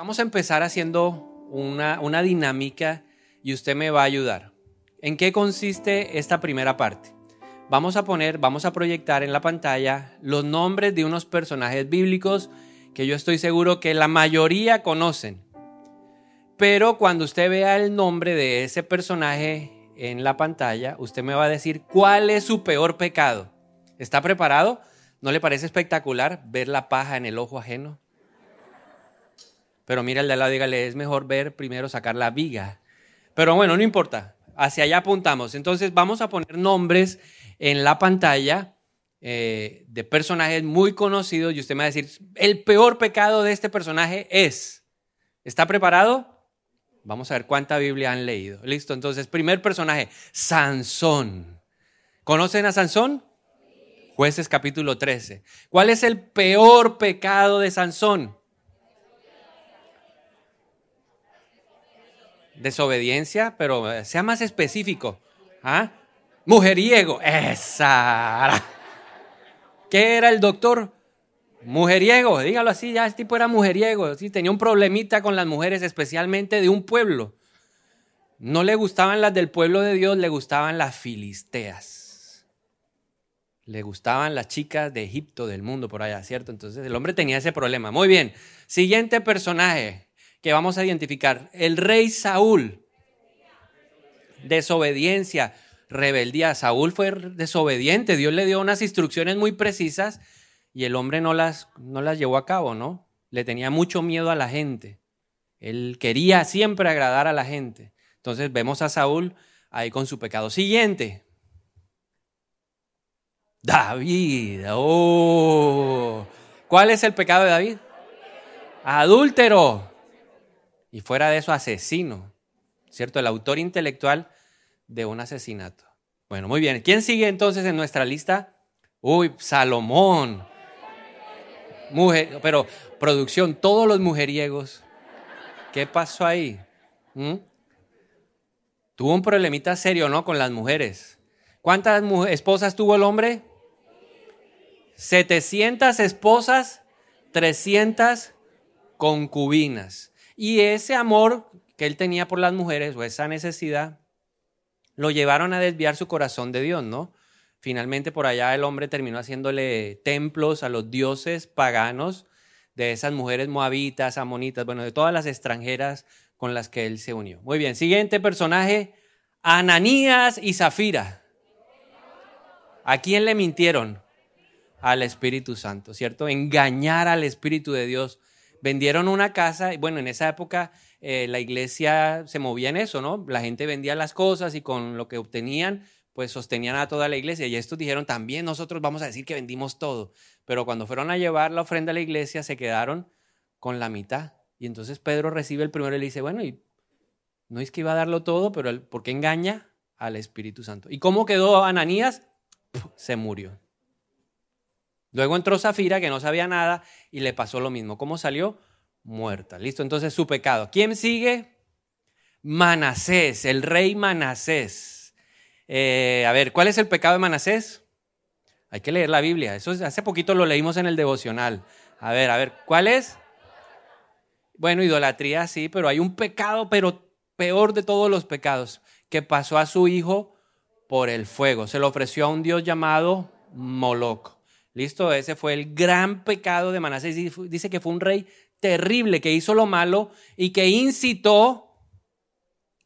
Vamos a empezar haciendo una, una dinámica y usted me va a ayudar. ¿En qué consiste esta primera parte? Vamos a poner, vamos a proyectar en la pantalla los nombres de unos personajes bíblicos que yo estoy seguro que la mayoría conocen. Pero cuando usted vea el nombre de ese personaje en la pantalla, usted me va a decir cuál es su peor pecado. ¿Está preparado? ¿No le parece espectacular ver la paja en el ojo ajeno? Pero mira el de al lado, dígale, es mejor ver primero sacar la viga. Pero bueno, no importa, hacia allá apuntamos. Entonces vamos a poner nombres en la pantalla eh, de personajes muy conocidos y usted me va a decir, el peor pecado de este personaje es. ¿Está preparado? Vamos a ver cuánta Biblia han leído. Listo, entonces, primer personaje, Sansón. ¿Conocen a Sansón? Jueces capítulo 13. ¿Cuál es el peor pecado de Sansón? Desobediencia, pero eh, sea más específico. ¿Ah? Mujeriego. Esa. ¿Qué era el doctor? Mujeriego, dígalo así, ya este tipo era mujeriego, ¿sí? tenía un problemita con las mujeres, especialmente de un pueblo. No le gustaban las del pueblo de Dios, le gustaban las filisteas. Le gustaban las chicas de Egipto, del mundo, por allá, ¿cierto? Entonces el hombre tenía ese problema. Muy bien, siguiente personaje que vamos a identificar, el rey Saúl. Desobediencia, rebeldía. Saúl fue desobediente, Dios le dio unas instrucciones muy precisas y el hombre no las, no las llevó a cabo, ¿no? Le tenía mucho miedo a la gente. Él quería siempre agradar a la gente. Entonces vemos a Saúl ahí con su pecado. Siguiente. David. Oh. ¿Cuál es el pecado de David? Adúltero. Y fuera de eso, asesino. ¿Cierto? El autor intelectual de un asesinato. Bueno, muy bien. ¿Quién sigue entonces en nuestra lista? Uy, Salomón. Mujer, pero producción, todos los mujeriegos. ¿Qué pasó ahí? ¿Mm? Tuvo un problemita serio, ¿no? Con las mujeres. ¿Cuántas esposas tuvo el hombre? 700 esposas, 300 concubinas. Y ese amor que él tenía por las mujeres o esa necesidad lo llevaron a desviar su corazón de Dios, ¿no? Finalmente por allá el hombre terminó haciéndole templos a los dioses paganos de esas mujeres moabitas, amonitas, bueno, de todas las extranjeras con las que él se unió. Muy bien, siguiente personaje, Ananías y Zafira. ¿A quién le mintieron? Al Espíritu Santo, ¿cierto? Engañar al Espíritu de Dios. Vendieron una casa, y bueno, en esa época eh, la iglesia se movía en eso, ¿no? La gente vendía las cosas y con lo que obtenían pues sostenían a toda la iglesia. Y estos dijeron, también nosotros vamos a decir que vendimos todo. Pero cuando fueron a llevar la ofrenda a la iglesia, se quedaron con la mitad. Y entonces Pedro recibe el primero y le dice, bueno, y no es que iba a darlo todo, pero ¿por qué engaña al Espíritu Santo? ¿Y cómo quedó Ananías? se murió. Luego entró Zafira, que no sabía nada, y le pasó lo mismo. ¿Cómo salió? Muerta. Listo, entonces su pecado. ¿Quién sigue? Manasés, el rey Manasés. Eh, a ver, ¿cuál es el pecado de Manasés? Hay que leer la Biblia. Eso hace poquito lo leímos en el devocional. A ver, a ver, ¿cuál es? Bueno, idolatría sí, pero hay un pecado, pero peor de todos los pecados, que pasó a su hijo por el fuego. Se lo ofreció a un dios llamado Moloch. Listo, ese fue el gran pecado de Manasés. Dice que fue un rey terrible que hizo lo malo y que incitó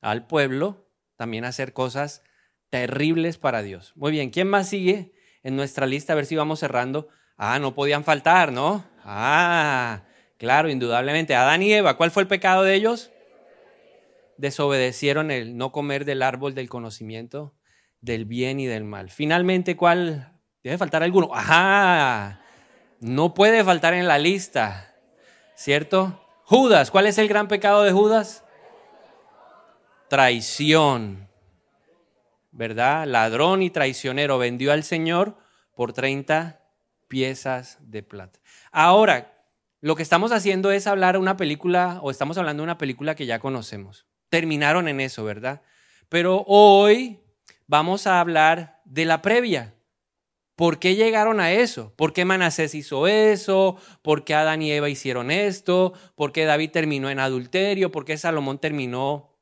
al pueblo también a hacer cosas terribles para Dios. Muy bien, ¿quién más sigue en nuestra lista? A ver si vamos cerrando. Ah, no podían faltar, ¿no? Ah, claro, indudablemente. Adán y Eva, ¿cuál fue el pecado de ellos? Desobedecieron el no comer del árbol del conocimiento del bien y del mal. Finalmente, ¿cuál? Debe faltar alguno. Ajá, no puede faltar en la lista, ¿cierto? Judas, ¿cuál es el gran pecado de Judas? Traición. ¿verdad? Ladrón y traicionero, vendió al Señor por 30 piezas de plata. Ahora, lo que estamos haciendo es hablar una película, o estamos hablando de una película que ya conocemos. Terminaron en eso, ¿verdad? Pero hoy vamos a hablar de la previa. ¿Por qué llegaron a eso? ¿Por qué Manasés hizo eso? ¿Por qué Adán y Eva hicieron esto? ¿Por qué David terminó en adulterio? ¿Por qué Salomón terminó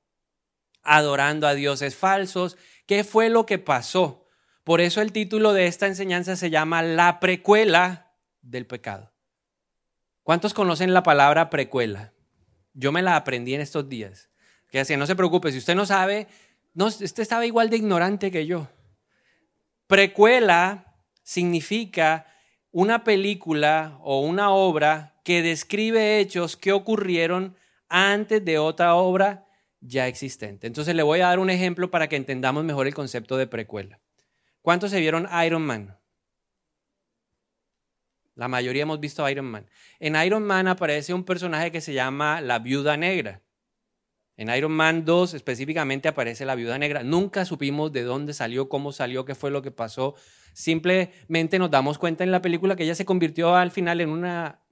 adorando a dioses falsos? ¿Qué fue lo que pasó? Por eso el título de esta enseñanza se llama La precuela del pecado. ¿Cuántos conocen la palabra precuela? Yo me la aprendí en estos días. Que así, no se preocupe, si usted no sabe, no, usted estaba igual de ignorante que yo. Precuela significa una película o una obra que describe hechos que ocurrieron antes de otra obra ya existente. Entonces le voy a dar un ejemplo para que entendamos mejor el concepto de precuela. ¿Cuántos se vieron Iron Man? La mayoría hemos visto Iron Man. En Iron Man aparece un personaje que se llama la Viuda Negra. En Iron Man 2 específicamente aparece la Viuda Negra. Nunca supimos de dónde salió, cómo salió, qué fue lo que pasó. Simplemente nos damos cuenta en la película que ella se convirtió al final en una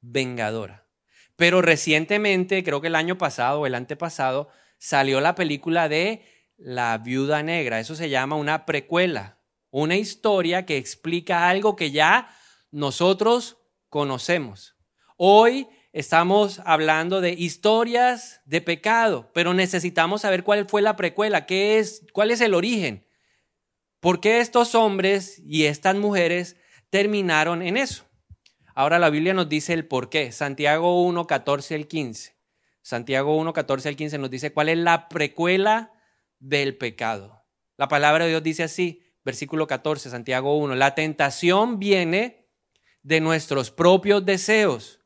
vengadora. Pero recientemente, creo que el año pasado o el antepasado, salió la película de La Viuda Negra. Eso se llama una precuela, una historia que explica algo que ya nosotros conocemos. Hoy estamos hablando de historias de pecado, pero necesitamos saber cuál fue la precuela, qué es, cuál es el origen. ¿Por qué estos hombres y estas mujeres terminaron en eso? Ahora la Biblia nos dice el por qué. Santiago 1, 14 al 15. Santiago 1, 14 al 15 nos dice cuál es la precuela del pecado. La palabra de Dios dice así, versículo 14, Santiago 1, la tentación viene de nuestros propios deseos,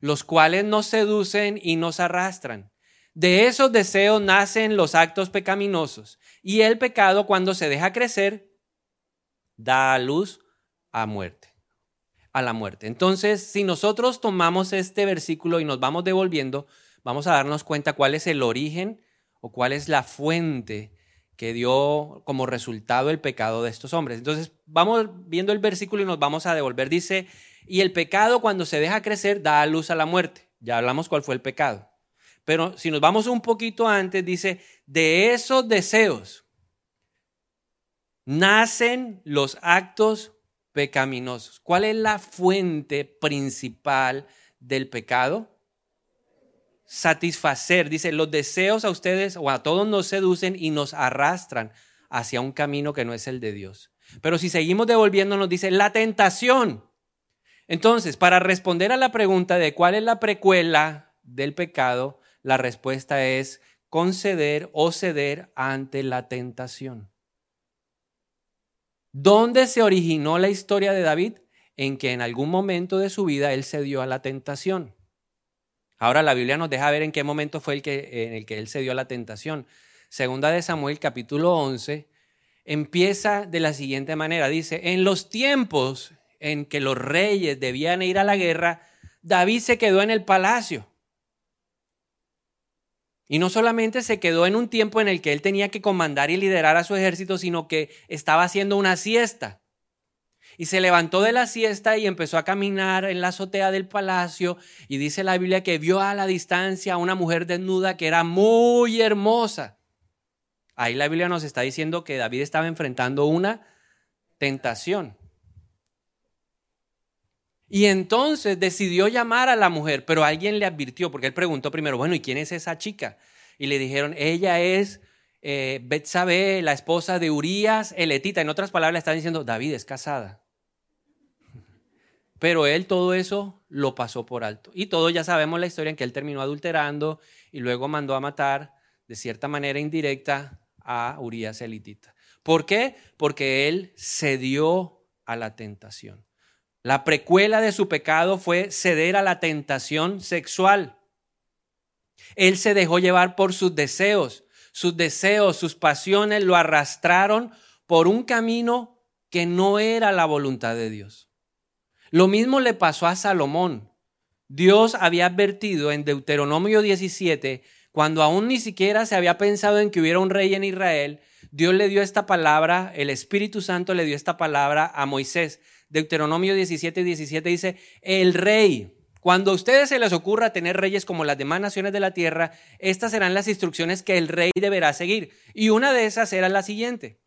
los cuales nos seducen y nos arrastran. De esos deseos nacen los actos pecaminosos y el pecado cuando se deja crecer da a luz a muerte, a la muerte. Entonces, si nosotros tomamos este versículo y nos vamos devolviendo, vamos a darnos cuenta cuál es el origen o cuál es la fuente que dio como resultado el pecado de estos hombres. Entonces, vamos viendo el versículo y nos vamos a devolver. Dice, y el pecado cuando se deja crecer da a luz a la muerte. Ya hablamos cuál fue el pecado. Pero si nos vamos un poquito antes, dice, de esos deseos nacen los actos pecaminosos. ¿Cuál es la fuente principal del pecado? Satisfacer, dice, los deseos a ustedes o a todos nos seducen y nos arrastran hacia un camino que no es el de Dios. Pero si seguimos devolviéndonos, dice, la tentación. Entonces, para responder a la pregunta de cuál es la precuela del pecado, la respuesta es conceder o ceder ante la tentación. ¿Dónde se originó la historia de David? En que en algún momento de su vida él cedió a la tentación. Ahora la Biblia nos deja ver en qué momento fue el que, en el que él cedió a la tentación. Segunda de Samuel capítulo 11 empieza de la siguiente manera. Dice, en los tiempos en que los reyes debían ir a la guerra, David se quedó en el palacio y no solamente se quedó en un tiempo en el que él tenía que comandar y liderar a su ejército, sino que estaba haciendo una siesta. Y se levantó de la siesta y empezó a caminar en la azotea del palacio. Y dice la Biblia que vio a la distancia a una mujer desnuda que era muy hermosa. Ahí la Biblia nos está diciendo que David estaba enfrentando una tentación. Y entonces decidió llamar a la mujer, pero alguien le advirtió, porque él preguntó primero, bueno, ¿y quién es esa chica? Y le dijeron, ella es eh, Betsabé, la esposa de Urias, eletita. En otras palabras, le están diciendo, David es casada. Pero él todo eso lo pasó por alto. Y todos ya sabemos la historia en que él terminó adulterando y luego mandó a matar de cierta manera indirecta a Urias elitita. ¿Por qué? Porque él cedió a la tentación. La precuela de su pecado fue ceder a la tentación sexual. Él se dejó llevar por sus deseos. Sus deseos, sus pasiones lo arrastraron por un camino que no era la voluntad de Dios. Lo mismo le pasó a Salomón. Dios había advertido en Deuteronomio 17, cuando aún ni siquiera se había pensado en que hubiera un rey en Israel, Dios le dio esta palabra, el Espíritu Santo le dio esta palabra a Moisés. Deuteronomio 17, 17 dice, el rey, cuando a ustedes se les ocurra tener reyes como las demás naciones de la tierra, estas serán las instrucciones que el rey deberá seguir. Y una de esas era la siguiente.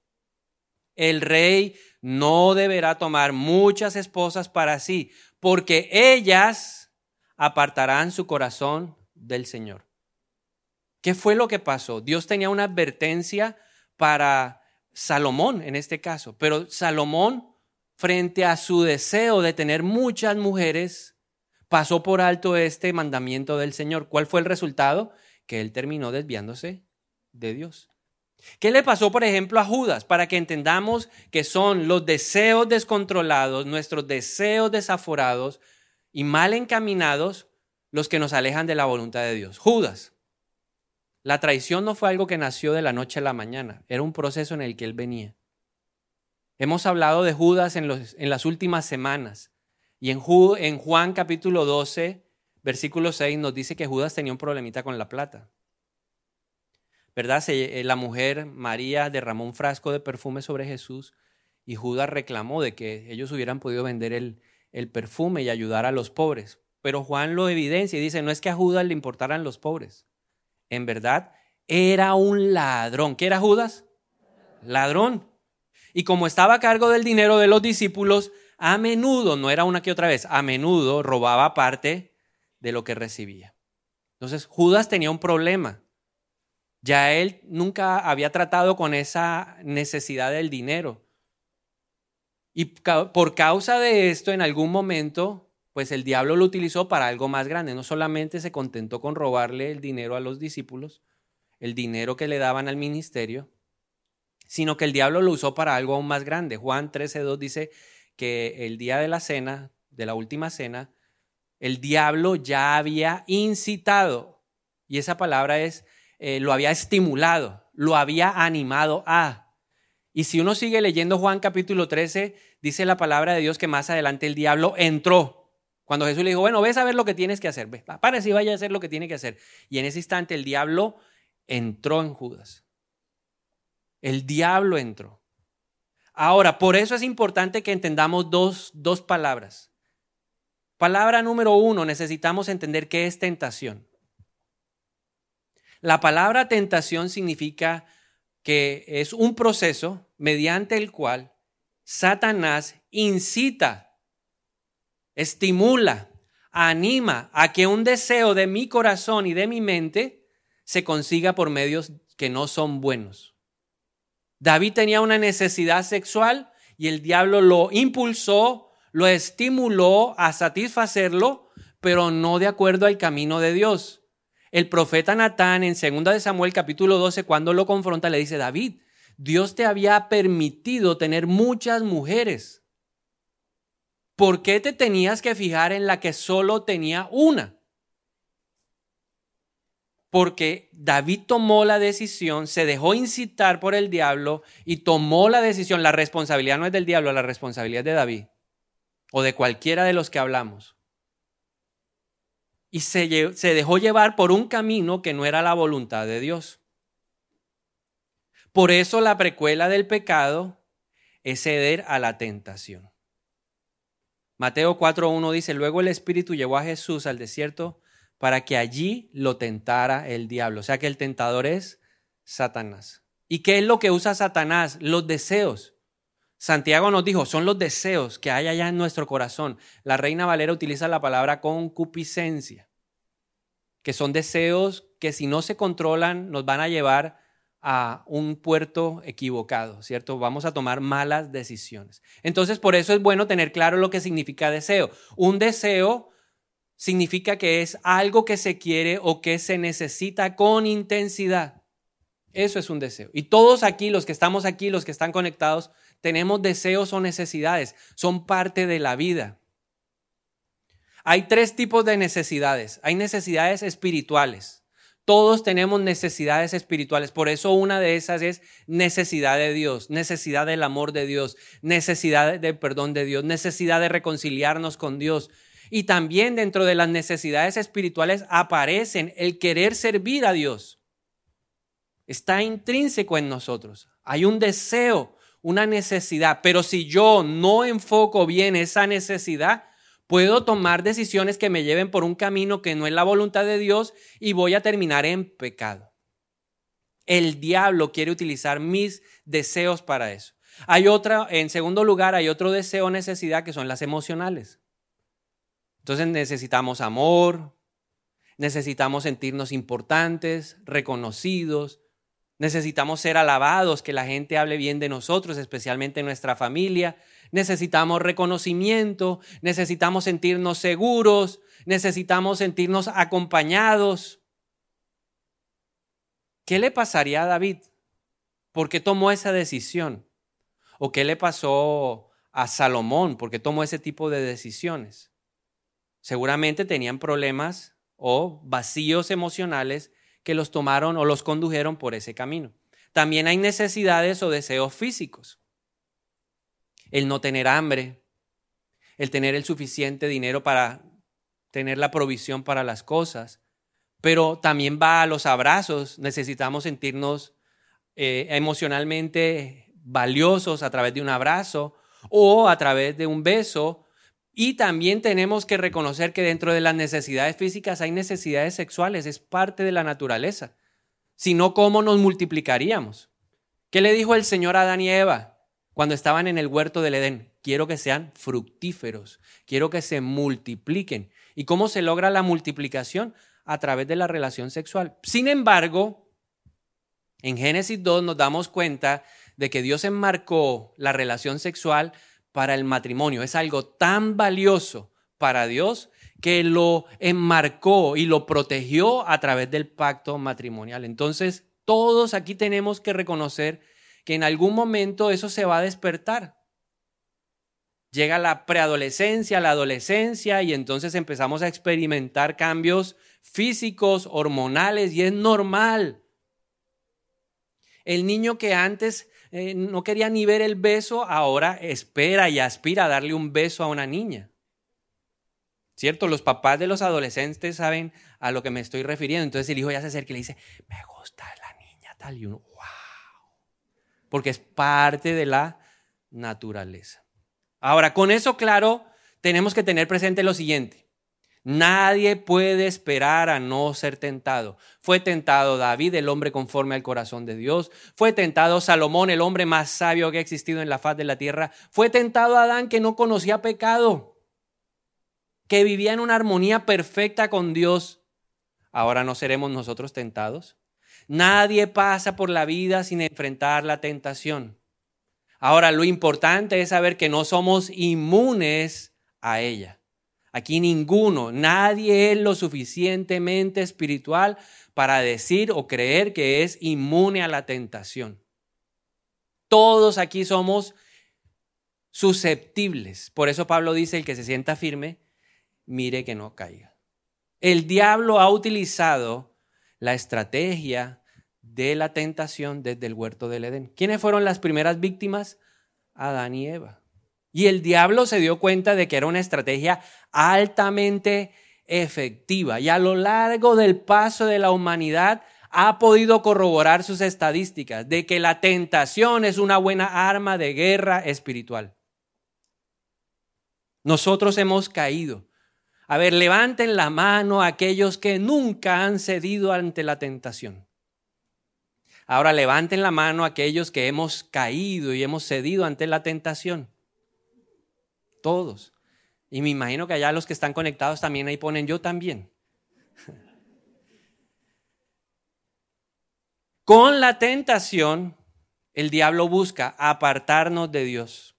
el rey no deberá tomar muchas esposas para sí, porque ellas apartarán su corazón del Señor. ¿Qué fue lo que pasó? Dios tenía una advertencia para Salomón en este caso, pero Salomón, frente a su deseo de tener muchas mujeres, pasó por alto este mandamiento del Señor. ¿Cuál fue el resultado? Que él terminó desviándose de Dios. ¿Qué le pasó, por ejemplo, a Judas? Para que entendamos que son los deseos descontrolados, nuestros deseos desaforados y mal encaminados los que nos alejan de la voluntad de Dios. Judas, la traición no fue algo que nació de la noche a la mañana, era un proceso en el que él venía. Hemos hablado de Judas en, las últimas semanas y en, Juan capítulo 12, versículo 6 nos dice que Judas tenía un problemita con la plata. ¿verdad? Eh, la mujer María derramó un frasco de perfume sobre Jesús y Judas reclamó de que ellos hubieran podido vender el, el perfume y ayudar a los pobres. Pero Juan lo evidencia y dice, no es que a Judas le importaran los pobres. En verdad, era un ladrón. ¿Qué era Judas? Ladrón. Y como estaba a cargo del dinero de los discípulos, a menudo, no era una que otra vez, a menudo robaba parte de lo que recibía. Entonces, Judas tenía un problema. Ya él nunca había tratado con esa necesidad del dinero. Y por causa de esto, en algún momento, pues el diablo lo utilizó para algo más grande. No solamente se contentó con robarle el dinero a los discípulos, el dinero que le daban al ministerio, sino que el diablo lo usó para algo aún más grande. Juan 13.2 dice que el día de la cena, de la última cena, el diablo ya había incitado, y esa palabra es eh, lo había estimulado, lo había animado a. Y si uno sigue leyendo Juan capítulo 13, dice la palabra de Dios que más adelante el diablo entró. Cuando Jesús le dijo, bueno, ves a ver lo que tienes que hacer, ve, para si vaya a hacer lo que tiene que hacer. Y en ese instante el diablo entró en Judas. El diablo entró. Ahora, por eso es importante que entendamos dos, dos palabras. Palabra número uno, necesitamos entender qué es tentación. La palabra tentación significa que es un proceso mediante el cual Satanás incita, estimula, anima a que un deseo de mi corazón y de mi mente se consiga por medios que no son buenos. David tenía una necesidad sexual y el diablo lo impulsó, lo estimuló a satisfacerlo, pero no de acuerdo al camino de Dios. El profeta Natán en 2 de Samuel capítulo 12, cuando lo confronta, le dice, David, Dios te había permitido tener muchas mujeres. ¿Por qué te tenías que fijar en la que solo tenía una? Porque David tomó la decisión, se dejó incitar por el diablo y tomó la decisión. La responsabilidad no es del diablo, la responsabilidad es de David o de cualquiera de los que hablamos y se, dejó llevar por un camino que no era la voluntad de Dios. Por eso la precuela del pecado es ceder a la tentación. Mateo 4.1 dice, luego el Espíritu llevó a Jesús al desierto para que allí lo tentara el diablo. O sea que el tentador es Satanás. ¿Y qué es lo que usa Satanás? Los deseos. Santiago nos dijo, son los deseos que hay allá en nuestro corazón. La reina Valera utiliza la palabra concupiscencia, que son deseos que si no se controlan nos van a llevar a un puerto equivocado, ¿cierto? Vamos a tomar malas decisiones. Entonces, por eso es bueno tener claro lo que significa deseo. Un deseo significa que es algo que se quiere o que se necesita con intensidad. Eso es un deseo. Y todos aquí, los que estamos aquí, los que están conectados, tenemos deseos o necesidades, son parte de la vida. Hay tres tipos de necesidades. Hay necesidades espirituales. Todos tenemos necesidades espirituales. Por eso una de esas es necesidad de Dios, necesidad del amor de Dios, necesidad de perdón de Dios, necesidad de reconciliarnos con Dios. Y también dentro de las necesidades espirituales aparecen el querer servir a Dios. Está intrínseco en nosotros. Hay un deseo una necesidad, pero si yo no enfoco bien esa necesidad, puedo tomar decisiones que me lleven por un camino que no es la voluntad de Dios y voy a terminar en pecado. El diablo quiere utilizar mis deseos para eso. Hay otra, en segundo lugar, hay otro deseo o necesidad que son las emocionales. Entonces necesitamos amor, necesitamos sentirnos importantes, reconocidos, necesitamos ser alabados, que la gente hable bien de nosotros, especialmente en nuestra familia, necesitamos reconocimiento, necesitamos sentirnos seguros, necesitamos sentirnos acompañados. ¿Qué le pasaría a David? ¿Por qué tomó esa decisión? ¿O qué le pasó a Salomón? ¿Por qué tomó ese tipo de decisiones? Seguramente tenían problemas o vacíos emocionales que los tomaron o los condujeron por ese camino. También hay necesidades o deseos físicos. El no tener hambre, el tener el suficiente dinero para tener la provisión para las cosas, pero también va a los abrazos. Necesitamos sentirnos eh, emocionalmente valiosos a través de un abrazo o a través de un beso. Y también tenemos que reconocer que dentro de las necesidades físicas hay necesidades sexuales, es parte de la naturaleza. Si no, ¿cómo nos multiplicaríamos? ¿Qué le dijo el Señor a Adán y Eva cuando estaban en el huerto del Edén? Quiero que sean fructíferos, quiero que se multipliquen. ¿Y cómo se logra la multiplicación? A través de la relación sexual. Sin embargo, en Génesis 2 nos damos cuenta de que Dios enmarcó la relación sexual para el matrimonio. Es algo tan valioso para Dios que lo enmarcó y lo protegió a través del pacto matrimonial. Entonces, todos aquí tenemos que reconocer que en algún momento eso se va a despertar. Llega la preadolescencia, la adolescencia y entonces empezamos a experimentar cambios físicos, hormonales y es normal. El niño que antes eh, no quería ni ver el beso, ahora espera y aspira a darle un beso a una niña. ¿Cierto? Los papás de los adolescentes saben a lo que me estoy refiriendo. Entonces el hijo ya se acerca y le dice, me gusta la niña tal y uno, wow. Porque es parte de la naturaleza. Ahora, con eso claro, tenemos que tener presente lo siguiente. Nadie puede esperar a no ser tentado. Fue tentado David, el hombre conforme al corazón de Dios. Fue tentado Salomón, el hombre más sabio que ha existido en la faz de la tierra. Fue tentado Adán, que no conocía pecado, que vivía en una armonía perfecta con Dios. Ahora no seremos nosotros tentados. Nadie pasa por la vida sin enfrentar la tentación. Ahora, lo importante es saber que no somos inmunes a ella. Aquí ninguno, nadie es lo suficientemente espiritual para decir o creer que es inmune a la tentación. Todos aquí somos susceptibles. Por eso Pablo dice, el que se sienta firme, mire que no caiga. El diablo ha utilizado la estrategia de la tentación desde el huerto del Edén. ¿Quiénes fueron las primeras víctimas? Adán y Eva. Y el diablo se dio cuenta de que era una estrategia altamente efectiva y a lo largo del paso de la humanidad ha podido corroborar sus estadísticas de que la tentación es una buena arma de guerra espiritual. Nosotros hemos caído. A ver, levanten la mano aquellos que nunca han cedido ante la tentación. Ahora levanten la mano aquellos que hemos caído y hemos cedido ante la tentación todos. Y me imagino que allá los que están conectados también ahí ponen yo también. Con la tentación, el diablo busca apartarnos de Dios.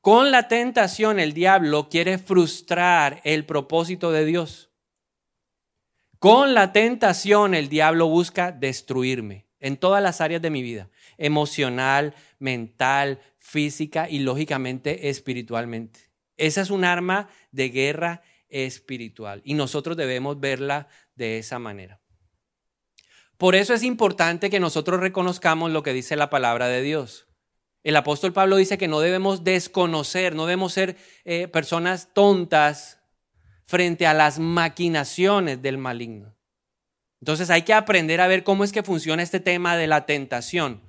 Con la tentación, el diablo quiere frustrar el propósito de Dios. Con la tentación, el diablo busca destruirme en todas las áreas de mi vida, emocional, mental, física y lógicamente espiritualmente. Esa es un arma de guerra espiritual y nosotros debemos verla de esa manera. Por eso es importante que nosotros reconozcamos lo que dice la palabra de Dios. El apóstol Pablo dice que no debemos desconocer, no debemos ser eh, personas tontas frente a las maquinaciones del maligno. Entonces hay que aprender a ver cómo es que funciona este tema de la tentación.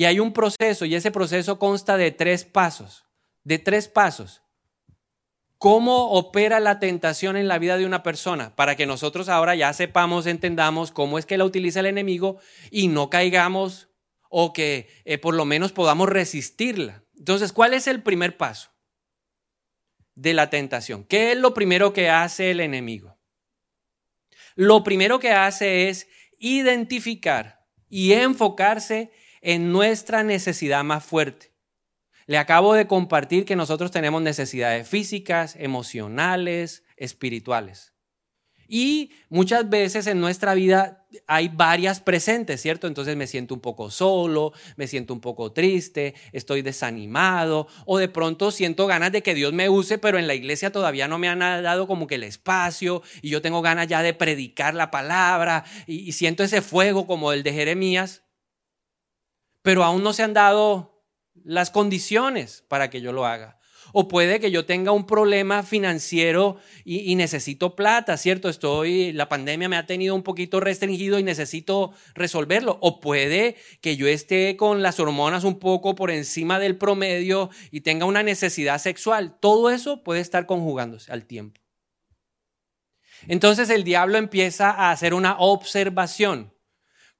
Y hay un proceso y ese proceso consta de tres pasos, de tres pasos. ¿Cómo opera la tentación en la vida de una persona? Para que nosotros ahora ya sepamos, entendamos cómo es que la utiliza el enemigo y no caigamos o que eh, por lo menos podamos resistirla. Entonces, ¿cuál es el primer paso de la tentación? ¿Qué es lo primero que hace el enemigo? Lo primero que hace es identificar y enfocarse en nuestra necesidad más fuerte. Le acabo de compartir que nosotros tenemos necesidades físicas, emocionales, espirituales. Y muchas veces en nuestra vida hay varias presentes, ¿cierto? Entonces me siento un poco solo, me siento un poco triste, estoy desanimado o de pronto siento ganas de que Dios me use, pero en la iglesia todavía no me han dado como que el espacio y yo tengo ganas ya de predicar la palabra y, siento ese fuego como el de Jeremías, pero aún no se han dado las condiciones para que yo lo haga. O puede que yo tenga un problema financiero y, necesito plata, ¿cierto? Estoy, la pandemia me ha tenido un poquito restringido y necesito resolverlo. O puede que yo esté con las hormonas un poco por encima del promedio y tenga una necesidad sexual. Todo eso puede estar conjugándose al tiempo. Entonces el diablo empieza a hacer una observación.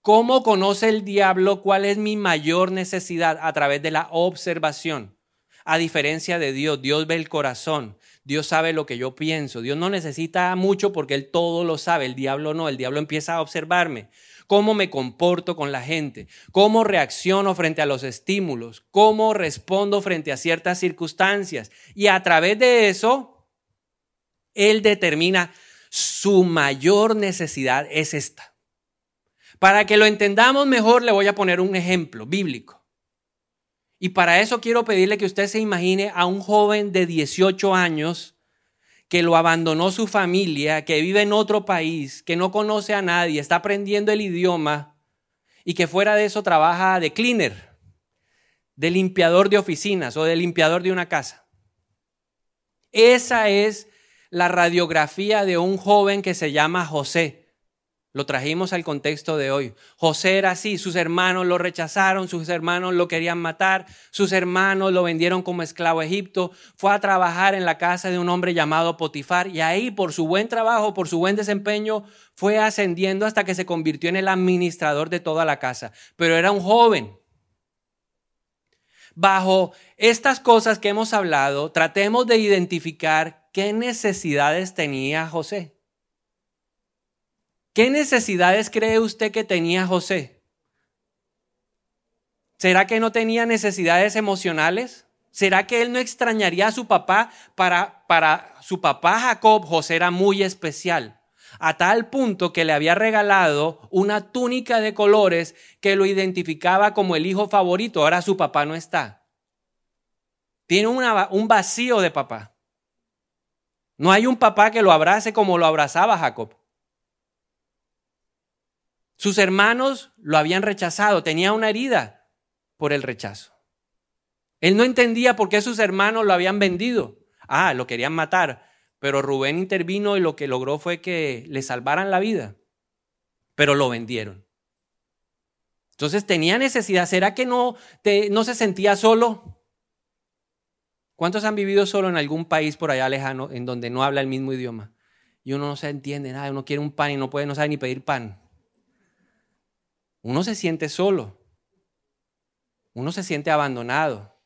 ¿Cómo conoce el diablo cuál es mi mayor necesidad? A través de la observación. A diferencia de Dios, Dios ve el corazón, Dios sabe lo que yo pienso, Dios no necesita mucho porque Él todo lo sabe, el diablo no, el diablo empieza a observarme cómo me comporto con la gente, cómo reacciono frente a los estímulos, cómo respondo frente a ciertas circunstancias. Y a través de eso, Él determina su mayor necesidad es esta. Para que lo entendamos mejor, le voy a poner un ejemplo bíblico. Y para eso quiero pedirle que usted se imagine a un joven de 18 años que lo abandonó su familia, que vive en otro país, que no conoce a nadie, está aprendiendo el idioma y que fuera de eso trabaja de cleaner, de limpiador de oficinas o de limpiador de una casa. Esa es la radiografía de un joven que se llama José. Lo trajimos al contexto de hoy. José era así, sus hermanos lo rechazaron, sus hermanos lo querían matar, sus hermanos lo vendieron como esclavo a Egipto, fue a trabajar en la casa de un hombre llamado Potifar y ahí por su buen trabajo, por su buen desempeño, fue ascendiendo hasta que se convirtió en el administrador de toda la casa. Pero era un joven. Bajo estas cosas que hemos hablado, tratemos de identificar qué necesidades tenía José. ¿Qué necesidades cree usted que tenía José? ¿Será que no tenía necesidades emocionales? ¿Será que él no extrañaría a su papá? Para, para su papá Jacob, José era muy especial, a tal punto que le había regalado una túnica de colores que lo identificaba como el hijo favorito. Ahora su papá no está. Tiene un vacío de papá. No hay un papá que lo abrace como lo abrazaba Jacob. Sus hermanos lo habían rechazado, tenía una herida por el rechazo. Él no entendía por qué sus hermanos lo habían vendido. Ah, lo querían matar, pero Rubén intervino y lo que logró fue que le salvaran la vida, pero lo vendieron. Entonces tenía necesidad. ¿Será que no, no se sentía solo? ¿Cuántos han vivido solo en algún país por allá lejano en donde no habla el mismo idioma? Y uno no se entiende nada, uno quiere un pan y no puede, no sabe ni pedir pan. Uno se siente solo. Uno se siente abandonado.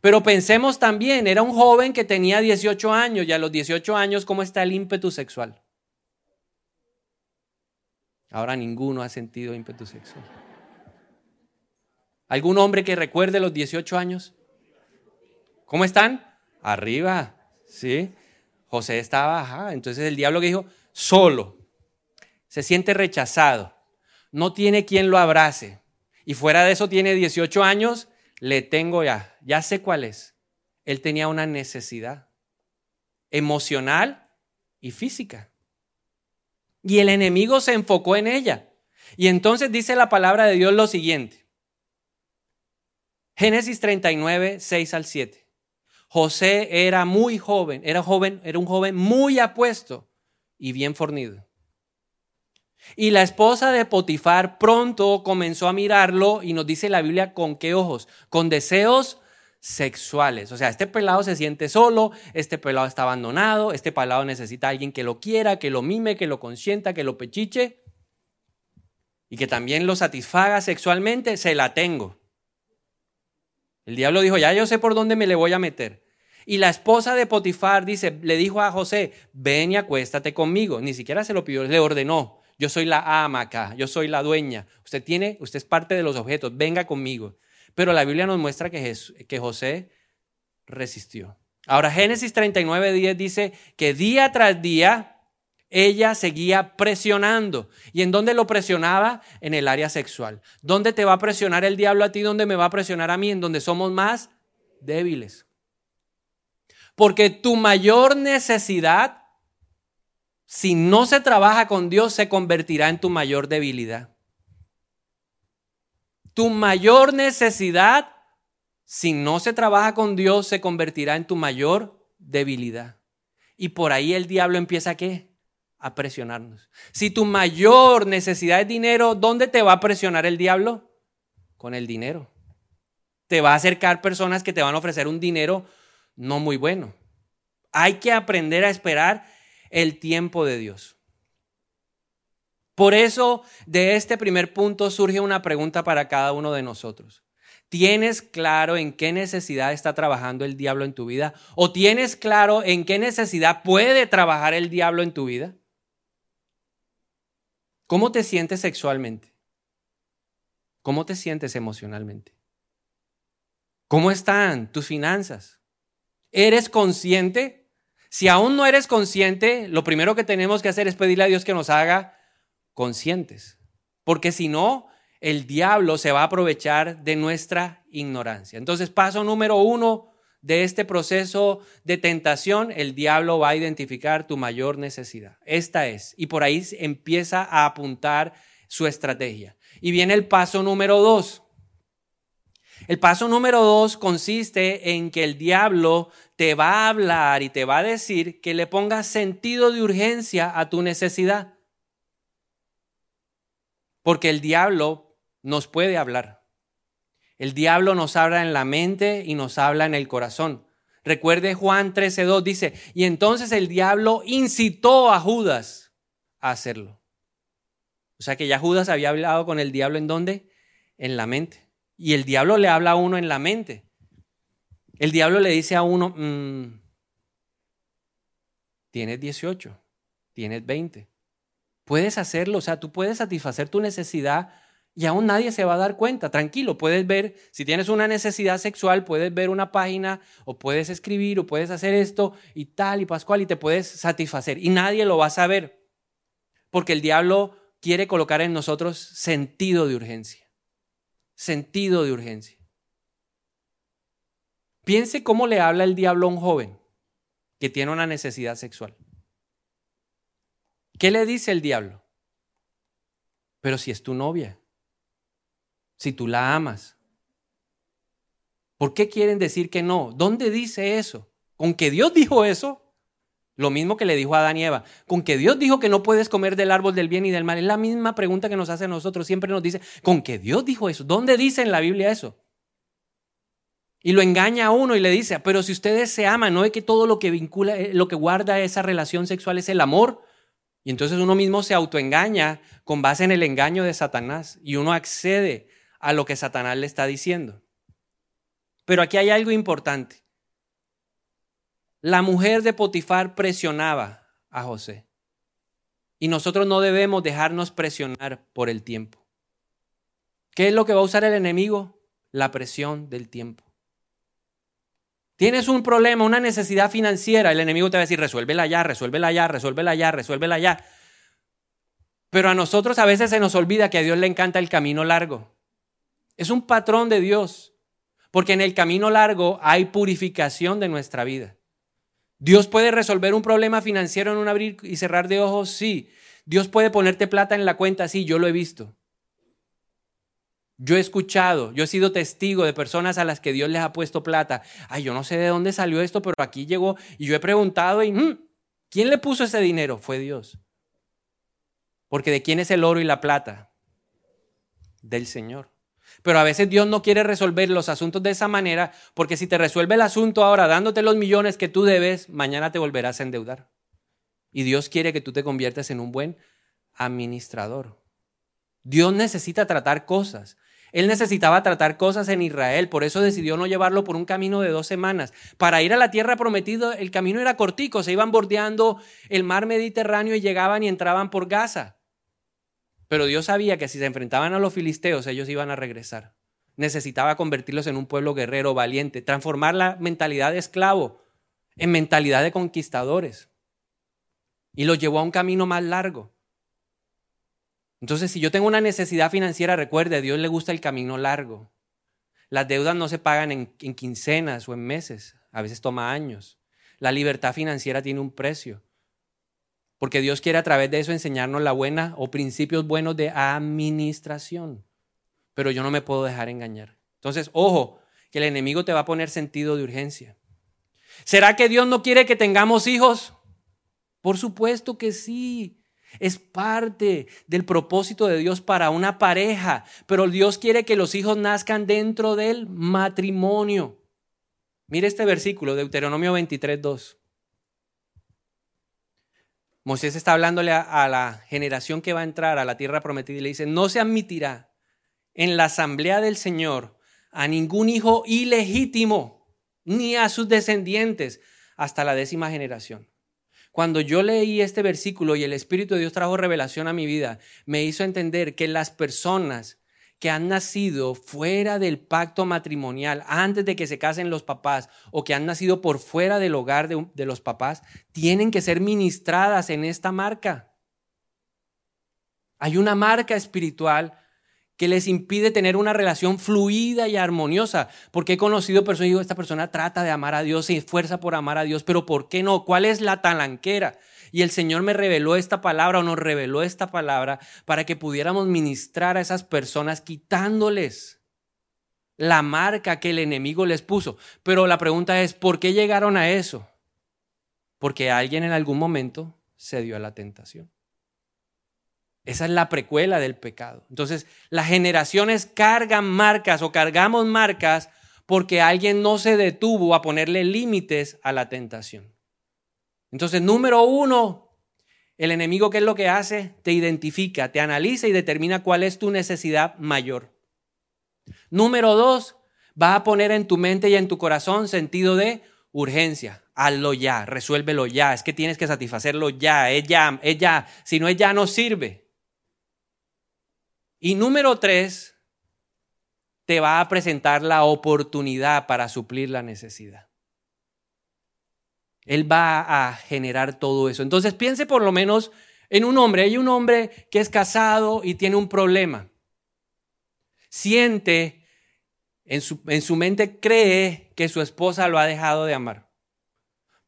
Pero pensemos también, era un joven que tenía 18 años y a los 18 años, ¿cómo está el ímpetu sexual? Ahora ninguno ha sentido ímpetu sexual. ¿Algún hombre que recuerde los 18 años? ¿Cómo están? Arriba, ¿sí? José estaba, ajá. Entonces el diablo que dijo, solo, se siente rechazado no tiene quien lo abrace. Y fuera de eso tiene 18 años, le tengo ya, ya sé cuál es. Él tenía una necesidad emocional y física. Y el enemigo se enfocó en ella. Y entonces dice la palabra de Dios lo siguiente. Génesis 39, 6 al 7. José era muy joven, era joven, era un joven muy apuesto y bien fornido. Y la esposa de Potifar pronto comenzó a mirarlo y nos dice la Biblia con qué ojos, con deseos sexuales. O sea, este pelado se siente solo, este pelado está abandonado, este pelado necesita alguien que lo quiera, que lo mime, que lo consienta, que lo pechiche. y que también lo satisfaga sexualmente, se la tengo. El diablo dijo, ya yo sé por dónde me le voy a meter. Y la esposa de Potifar dice, le dijo a José, ven y acuéstate conmigo. Ni siquiera se lo pidió, le ordenó. Yo soy la ama acá, yo soy la dueña. Usted tiene, usted es parte de los objetos, venga conmigo. Pero la Biblia nos muestra que, José resistió. Ahora, Génesis 39, 10 dice que día tras día ella seguía presionando. ¿Y en dónde lo presionaba? En el área sexual. ¿Dónde te va a presionar el diablo a ti? ¿Dónde me va a presionar a mí? En donde somos más débiles. Porque tu mayor necesidad, si no se trabaja con Dios, se convertirá en tu mayor debilidad. Tu mayor necesidad, si no se trabaja con Dios, se convertirá en tu mayor debilidad. Y por ahí el diablo empieza a qué? A presionarnos. Si tu mayor necesidad es dinero, ¿dónde te va a presionar el diablo? Con el dinero. Te va a acercar personas que te van a ofrecer un dinero no muy bueno. Hay que aprender a esperar el tiempo de Dios. Por eso, de este primer punto surge una pregunta para cada uno de nosotros. ¿Tienes claro en qué necesidad está trabajando el diablo en tu vida? ¿O tienes claro en qué necesidad puede trabajar el diablo en tu vida? ¿Cómo te sientes sexualmente? ¿Cómo te sientes emocionalmente? ¿Cómo están tus finanzas? ¿Eres consciente? Si aún no eres consciente, lo primero que tenemos que hacer es pedirle a Dios que nos haga conscientes. Porque si no, el diablo se va a aprovechar de nuestra ignorancia. Entonces, paso número uno de este proceso de tentación, el diablo va a identificar tu mayor necesidad. Esta es. Y por ahí empieza a apuntar su estrategia. Y viene el paso número dos. El paso número dos consiste en que el diablo te va a hablar y te va a decir que le pongas sentido de urgencia a tu necesidad. Porque el diablo nos puede hablar. El diablo nos habla en la mente y nos habla en el corazón. Recuerde Juan 13.2 dice, y entonces el diablo incitó a Judas a hacerlo. O sea que ya Judas había hablado con el diablo en dónde? En la mente. Y el diablo le habla a uno en la mente. El diablo le dice a uno, mm, tienes 18, tienes 20, puedes hacerlo, o sea, tú puedes satisfacer tu necesidad y aún nadie se va a dar cuenta. Tranquilo, puedes ver, si tienes una necesidad sexual, puedes ver una página o puedes escribir o puedes hacer esto y tal y pascual y te puedes satisfacer y nadie lo va a saber porque el diablo quiere colocar en nosotros sentido de urgencia. Sentido de urgencia. Piense cómo le habla el diablo a un joven que tiene una necesidad sexual. ¿Qué le dice el diablo? Pero si es tu novia, si tú la amas, ¿por qué quieren decir que no? ¿Dónde dice eso? ¿Con que Dios dijo eso? Lo mismo que le dijo a Adán y Eva. Con que Dios dijo que no puedes comer del árbol del bien y del mal. Es la misma pregunta que nos hace a nosotros. Siempre nos dice, ¿con que Dios dijo eso? ¿Dónde dice en la Biblia eso? Y lo engaña a uno y le dice, pero si ustedes se aman, ¿no es que todo lo que vincula, eh, lo que guarda esa relación sexual es el amor? Y entonces uno mismo se autoengaña con base en el engaño de Satanás y uno accede a lo que Satanás le está diciendo. Pero aquí hay algo importante. La mujer de Potifar presionaba a José. Y nosotros no debemos dejarnos presionar por el tiempo. ¿Qué es lo que va a usar el enemigo? La presión del tiempo. Tienes un problema, una necesidad financiera, el enemigo te va a decir, resuélvela ya, resuélvela ya, resuélvela ya, resuélvela ya. Pero a nosotros a veces se nos olvida que a Dios le encanta el camino largo. Es un patrón de Dios, porque en el camino largo hay purificación de nuestra vida. Dios puede resolver un problema financiero en un abrir y cerrar de ojos, sí. Dios puede ponerte plata en la cuenta, sí, yo lo he visto. Yo he escuchado, yo he sido testigo de personas a las que Dios les ha puesto plata. Ay, yo no sé de dónde salió esto, pero aquí llegó y yo he preguntado y mm, ¿quién le puso ese dinero? Fue Dios. Porque ¿de quién es el oro y la plata? Del Señor. Pero a veces Dios no quiere resolver los asuntos de esa manera, porque si te resuelve el asunto ahora dándote los millones que tú debes, mañana te volverás a endeudar. Y Dios quiere que tú te conviertas en un buen administrador. Dios necesita tratar cosas. Él necesitaba tratar cosas en Israel, por eso decidió no llevarlo por un camino de dos semanas. Para ir a la tierra prometida, el camino era cortico, se iban bordeando el mar Mediterráneo y llegaban y entraban por Gaza. Pero Dios sabía que si se enfrentaban a los filisteos, ellos iban a regresar. Necesitaba convertirlos en un pueblo guerrero, valiente, transformar la mentalidad de esclavo en mentalidad de conquistadores. Y los llevó a un camino más largo. Entonces, si yo tengo una necesidad financiera, recuerde, a Dios le gusta el camino largo. Las deudas no se pagan en, quincenas o en meses, a veces toma años. La libertad financiera tiene un precio. Porque Dios quiere a través de eso enseñarnos la buena o principios buenos de administración. Pero yo no me puedo dejar engañar. Entonces, ojo, que el enemigo te va a poner sentido de urgencia. ¿Será que Dios no quiere que tengamos hijos? Por supuesto que sí. Es parte del propósito de Dios para una pareja, pero Dios quiere que los hijos nazcan dentro del matrimonio. Mire este versículo, Deuteronomio 23, 2. Moisés está hablándole a, la generación que va a entrar a la tierra prometida y le dice, no se admitirá en la asamblea del Señor a ningún hijo ilegítimo, ni a sus descendientes, hasta la décima generación. Cuando yo leí este versículo y el Espíritu de Dios trajo revelación a mi vida, me hizo entender que las personas que han nacido fuera del pacto matrimonial, antes de que se casen los papás, o que han nacido por fuera del hogar de, de los papás, tienen que ser ministradas en esta marca. Hay una marca espiritual que les impide tener una relación fluida y armoniosa. Porque he conocido personas y digo, esta persona trata de amar a Dios, se esfuerza por amar a Dios, pero ¿por qué no? ¿Cuál es la talanquera? Y el Señor me reveló esta palabra o nos reveló esta palabra para que pudiéramos ministrar a esas personas quitándoles la marca que el enemigo les puso. Pero la pregunta es, ¿por qué llegaron a eso? Porque alguien en algún momento se dio a la tentación. Esa es la precuela del pecado. Entonces, las generaciones cargan marcas o cargamos marcas porque alguien no se detuvo a ponerle límites a la tentación. Entonces, número uno, el enemigo, ¿qué es lo que hace? Te identifica, te analiza y determina cuál es tu necesidad mayor. Número dos, va a poner en tu mente y en tu corazón sentido de urgencia. Hazlo ya, resuélvelo ya. Es que tienes que satisfacerlo ya, es ya, es ya. Si no es ya, no sirve. Y número tres, te va a presentar la oportunidad para suplir la necesidad. Él va a generar todo eso. Entonces piense por lo menos en un hombre. Hay un hombre que es casado y tiene un problema. Siente, en su, en su mente cree que su esposa lo ha dejado de amar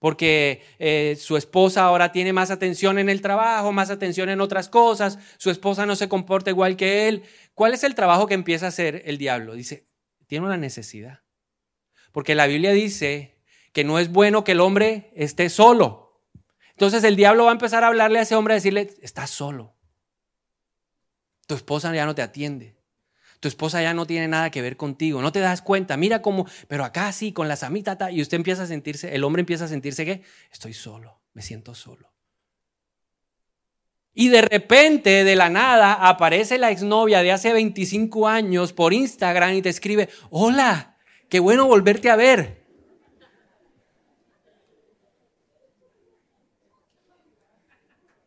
porque eh, su esposa ahora tiene más atención en el trabajo, más atención en otras cosas, su esposa no se comporta igual que él. ¿Cuál es el trabajo que empieza a hacer el diablo? Dice, tiene una necesidad. Porque la Biblia dice que no es bueno que el hombre esté solo. Entonces el diablo va a empezar a hablarle a ese hombre, a decirle, estás solo. Tu esposa ya no te atiende. Tu esposa ya no tiene nada que ver contigo, no te das cuenta, mira cómo, pero acá sí, con la samita, y usted empieza a sentirse, el hombre empieza a sentirse que estoy solo, me siento solo. Y de repente, de la nada, aparece la exnovia de hace 25 años por Instagram y te escribe, hola, qué bueno volverte a ver.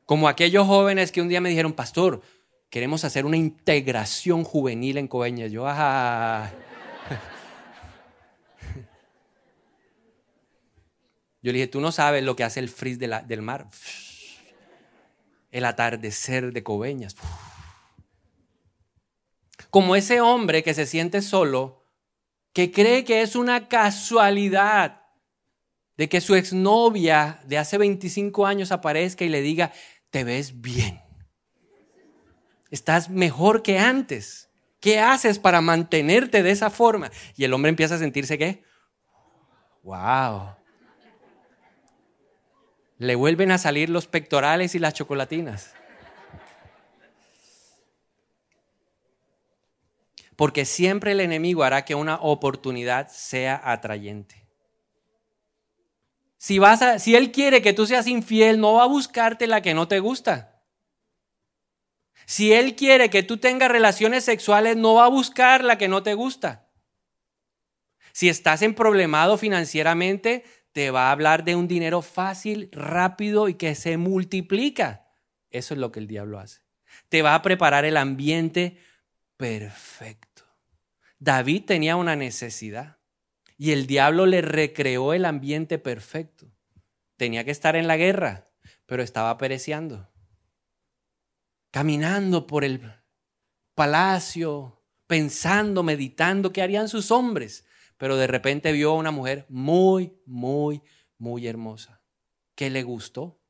Como aquellos jóvenes que un día me dijeron, pastor, queremos hacer una integración juvenil en Coveñas. Yo, ajá. Yo le dije, tú no sabes lo que hace el frizz del mar. El atardecer de Coveñas. Como ese hombre que se siente solo, que cree que es una casualidad de que su exnovia de hace 25 años aparezca y le diga, te ves bien. Estás mejor que antes. ¿Qué haces para mantenerte de esa forma? Y el hombre empieza a sentirse qué? Wow. Le vuelven a salir los pectorales y las chocolatinas. Porque siempre el enemigo hará que una oportunidad sea atrayente. Si, vas a, si él quiere que tú seas infiel, no va a buscarte la que no te gusta. Si Él quiere que tú tengas relaciones sexuales, no va a buscar la que no te gusta. Si estás en problemado financieramente, te va a hablar de un dinero fácil, rápido y que se multiplica. Eso es lo que el diablo hace. Te va a preparar el ambiente perfecto. David tenía una necesidad y el diablo le recreó el ambiente perfecto. Tenía que estar en la guerra, pero estaba pereciendo. Caminando por el palacio, pensando, meditando qué harían sus hombres pero de repente vio a una mujer muy, muy, muy hermosa, que le gustó.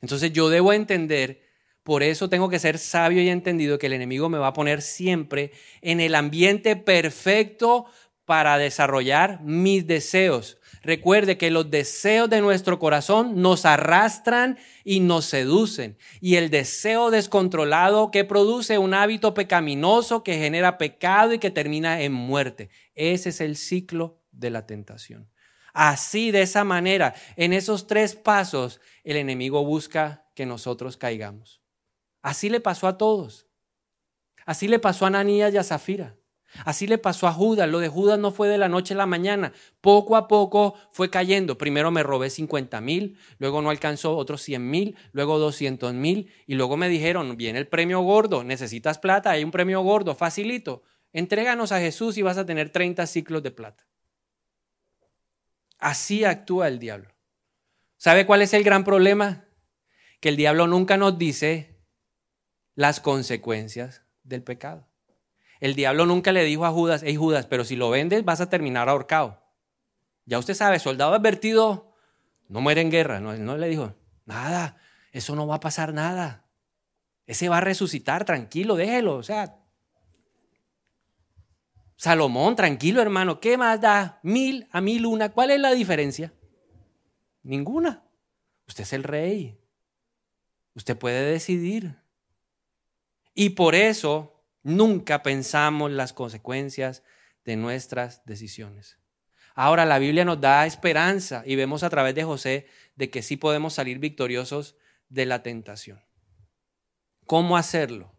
Entonces yo debo entender, por eso tengo que ser sabio y entendido que el enemigo me va a poner siempre en el ambiente perfecto para desarrollar mis deseos. Recuerde que los deseos de nuestro corazón nos arrastran y nos seducen. Y el deseo descontrolado que produce un hábito pecaminoso que genera pecado y que termina en muerte. Ese es el ciclo de la tentación. Así, de esa manera, en esos tres pasos, el enemigo busca que nosotros caigamos. Así le pasó a todos. Así le pasó a Ananías y a Zafira. Así le pasó a Judas. Lo de Judas no fue de la noche a la mañana. Poco a poco fue cayendo. Primero me robé 50 mil, luego no alcanzó otros 100 mil, luego 200 mil y luego me dijeron, viene el premio gordo, necesitas plata, hay un premio gordo, facilito. Entréganos a Jesús y vas a tener 30 ciclos de plata. Así actúa el diablo. ¿Sabe cuál es el gran problema? Que el diablo nunca nos dice las consecuencias del pecado. El diablo nunca le dijo a Judas, hey Judas, pero si lo vendes vas a terminar ahorcado. Ya usted sabe, soldado advertido no muere en guerra. No, no le dijo, nada, eso no va a pasar nada. Ese va a resucitar, tranquilo, déjelo. O sea, Salomón, tranquilo hermano, ¿qué más da? Mil a mil una. ¿Cuál es la diferencia? Ninguna. Usted es el rey. Usted puede decidir. Y por eso Nunca pensamos las consecuencias de nuestras decisiones. Ahora la Biblia nos da esperanza y vemos a través de José de que sí podemos salir victoriosos de la tentación. ¿Cómo hacerlo?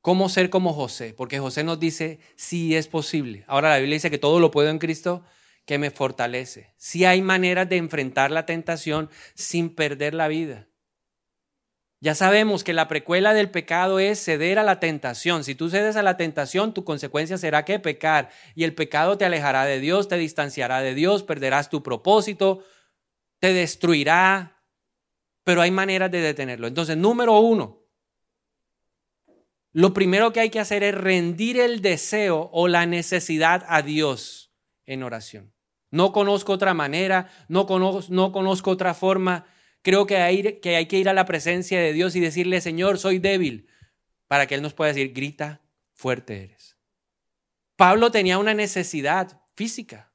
¿Cómo ser como José? Porque José nos dice, sí es posible. Ahora la Biblia dice que todo lo puedo en Cristo que me fortalece. Sí hay maneras de enfrentar la tentación sin perder la vida. Ya sabemos que la precuela del pecado es ceder a la tentación. Si tú cedes a la tentación, tu consecuencia será que pecar. Y el pecado te alejará de Dios, te distanciará de Dios, perderás tu propósito, te destruirá. Pero hay maneras de detenerlo. Entonces, número uno, lo primero que hay que hacer es rendir el deseo o la necesidad a Dios en oración. No conozco otra manera, no conozco, no conozco otra forma Creo que hay, que ir a la presencia de Dios y decirle, Señor, soy débil, para que Él nos pueda decir, grita, fuerte eres. Pablo tenía una necesidad física,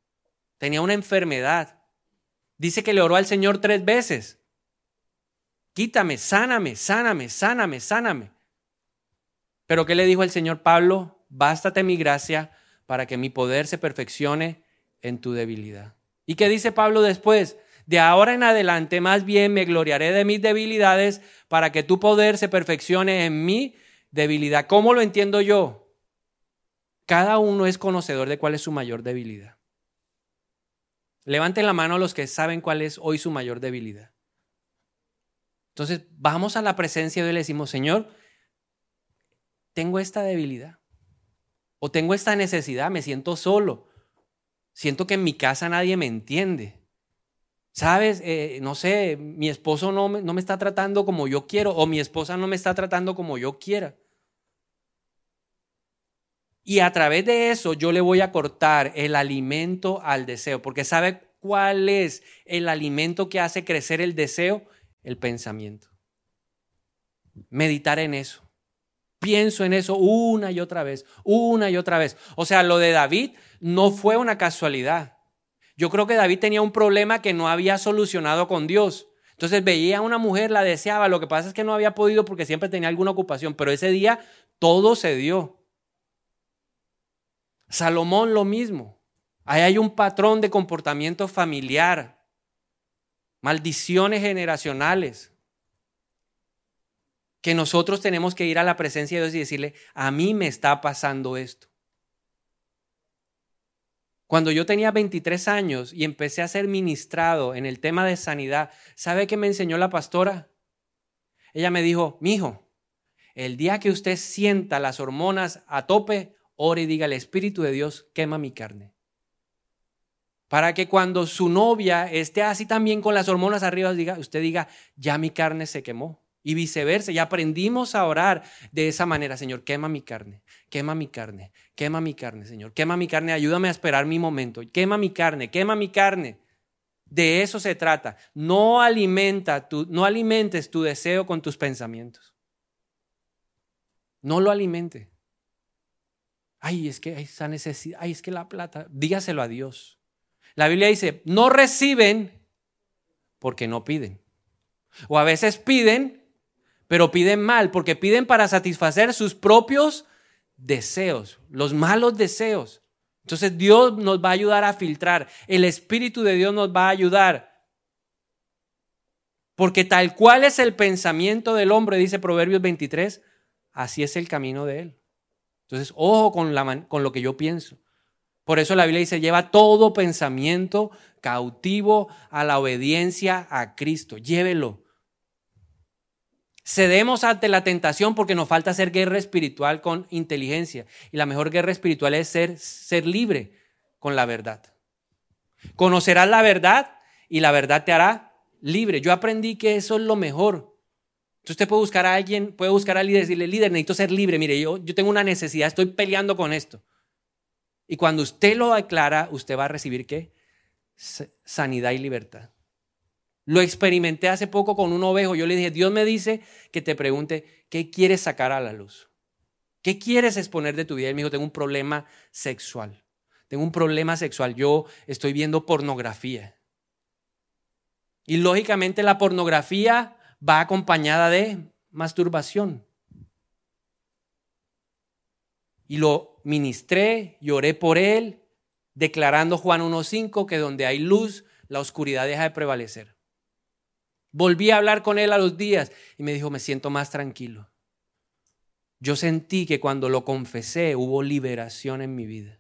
tenía una enfermedad. Dice que le oró al Señor tres veces. Quítame, sáname, sáname, sáname, sáname. Pero ¿qué le dijo el Señor Pablo? Bástate mi gracia para que mi poder se perfeccione en tu debilidad. ¿Y qué dice Pablo después? De ahora en adelante más bien me gloriaré de mis debilidades para que tu poder se perfeccione en mi debilidad. ¿Cómo lo entiendo yo? Cada uno es conocedor de cuál es su mayor debilidad. Levanten la mano los que saben cuál es hoy su mayor debilidad. Entonces, vamos a la presencia de Él y le decimos, Señor, tengo esta debilidad. O tengo esta necesidad, me siento solo. Siento que en mi casa nadie me entiende. Sabes, eh, no sé, mi esposo no me, no me está tratando como yo quiero o mi esposa no me está tratando como yo quiera. Y a través de eso yo le voy a cortar el alimento al deseo, porque ¿sabe cuál es el alimento que hace crecer el deseo? El pensamiento. Meditar en eso. Pienso en eso una y otra vez, una y otra vez. O sea, lo de David no fue una casualidad. Yo creo que David tenía un problema que no había solucionado con Dios. Entonces veía a una mujer, la deseaba, lo que pasa es que no había podido porque siempre tenía alguna ocupación, pero ese día todo se dio. Salomón lo mismo. Ahí hay un patrón de comportamiento familiar, maldiciones generacionales. que nosotros tenemos que ir a la presencia de Dios y decirle, a mí me está pasando esto. Cuando yo tenía 23 años y empecé a ser ministrado en el tema de sanidad, ¿sabe qué me enseñó la pastora? Ella me dijo, mi hijo, el día que usted sienta las hormonas a tope, ore y diga, el Espíritu de Dios quema mi carne. Para que cuando su novia esté así también con las hormonas arriba, diga, usted diga, ya mi carne se quemó. Y viceversa, ya aprendimos a orar de esa manera, Señor, quema mi carne, quema mi carne, quema mi carne, Señor, quema mi carne, ayúdame a esperar mi momento, quema mi carne, quema mi carne. De eso se trata. No alimenta tu, no alimentes tu deseo con tus pensamientos. No lo alimente. Ay, es que esa necesidad, ay, es que la plata, dígaselo a Dios. La Biblia dice, no reciben porque no piden. O a veces piden pero piden mal, porque piden para satisfacer sus propios deseos, los malos deseos. Entonces Dios nos va a ayudar a filtrar, el Espíritu de Dios nos va a ayudar. Porque tal cual es el pensamiento del hombre, dice Proverbios 23, así es el camino de él. Entonces, ojo con, la, con lo que yo pienso. Por eso la Biblia dice, lleva todo pensamiento cautivo a la obediencia a Cristo. Llévelo. Cedemos ante la tentación porque nos falta hacer guerra espiritual con inteligencia. Y la mejor guerra espiritual es ser, ser libre con la verdad. Conocerás la verdad y la verdad te hará libre. Yo aprendí que eso es lo mejor. Entonces usted puede buscar a alguien, puede buscar a alguien y decirle, líder, necesito ser libre. Mire, yo, yo tengo una necesidad, estoy peleando con esto. Y cuando usted lo aclara, usted va a recibir qué? Sanidad y libertad. Lo experimenté hace poco con un ovejo. Yo le dije, Dios me dice que te pregunte, ¿qué quieres sacar a la luz? ¿Qué quieres exponer de tu vida? Y me dijo, tengo un problema sexual. Tengo un problema sexual. Yo estoy viendo pornografía. Y lógicamente la pornografía va acompañada de masturbación. Y lo ministré, lloré por él, declarando Juan 1.5 que donde hay luz, la oscuridad deja de prevalecer. Volví a hablar con él a los días y me dijo, me siento más tranquilo. Yo sentí que cuando lo confesé hubo liberación en mi vida.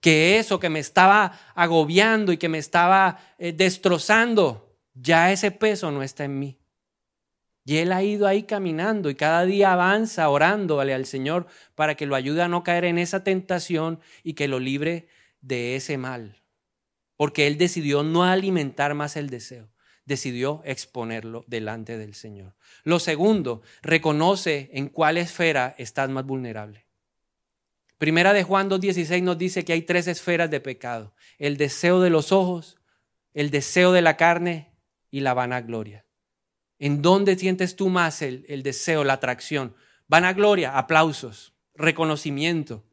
Que eso que me estaba agobiando y que me estaba eh, destrozando, ya ese peso no está en mí. Y él ha ido ahí caminando y cada día avanza orando al Señor para que lo ayude a no caer en esa tentación y que lo libre de ese mal. Porque él decidió no alimentar más el deseo decidió exponerlo delante del Señor. Lo segundo, reconoce en cuál esfera estás más vulnerable. Primera de Juan 2.16 nos dice que hay tres esferas de pecado. El deseo de los ojos, el deseo de la carne y la vanagloria. ¿En dónde sientes tú más el, el deseo, la atracción? Vanagloria, aplausos, reconocimiento,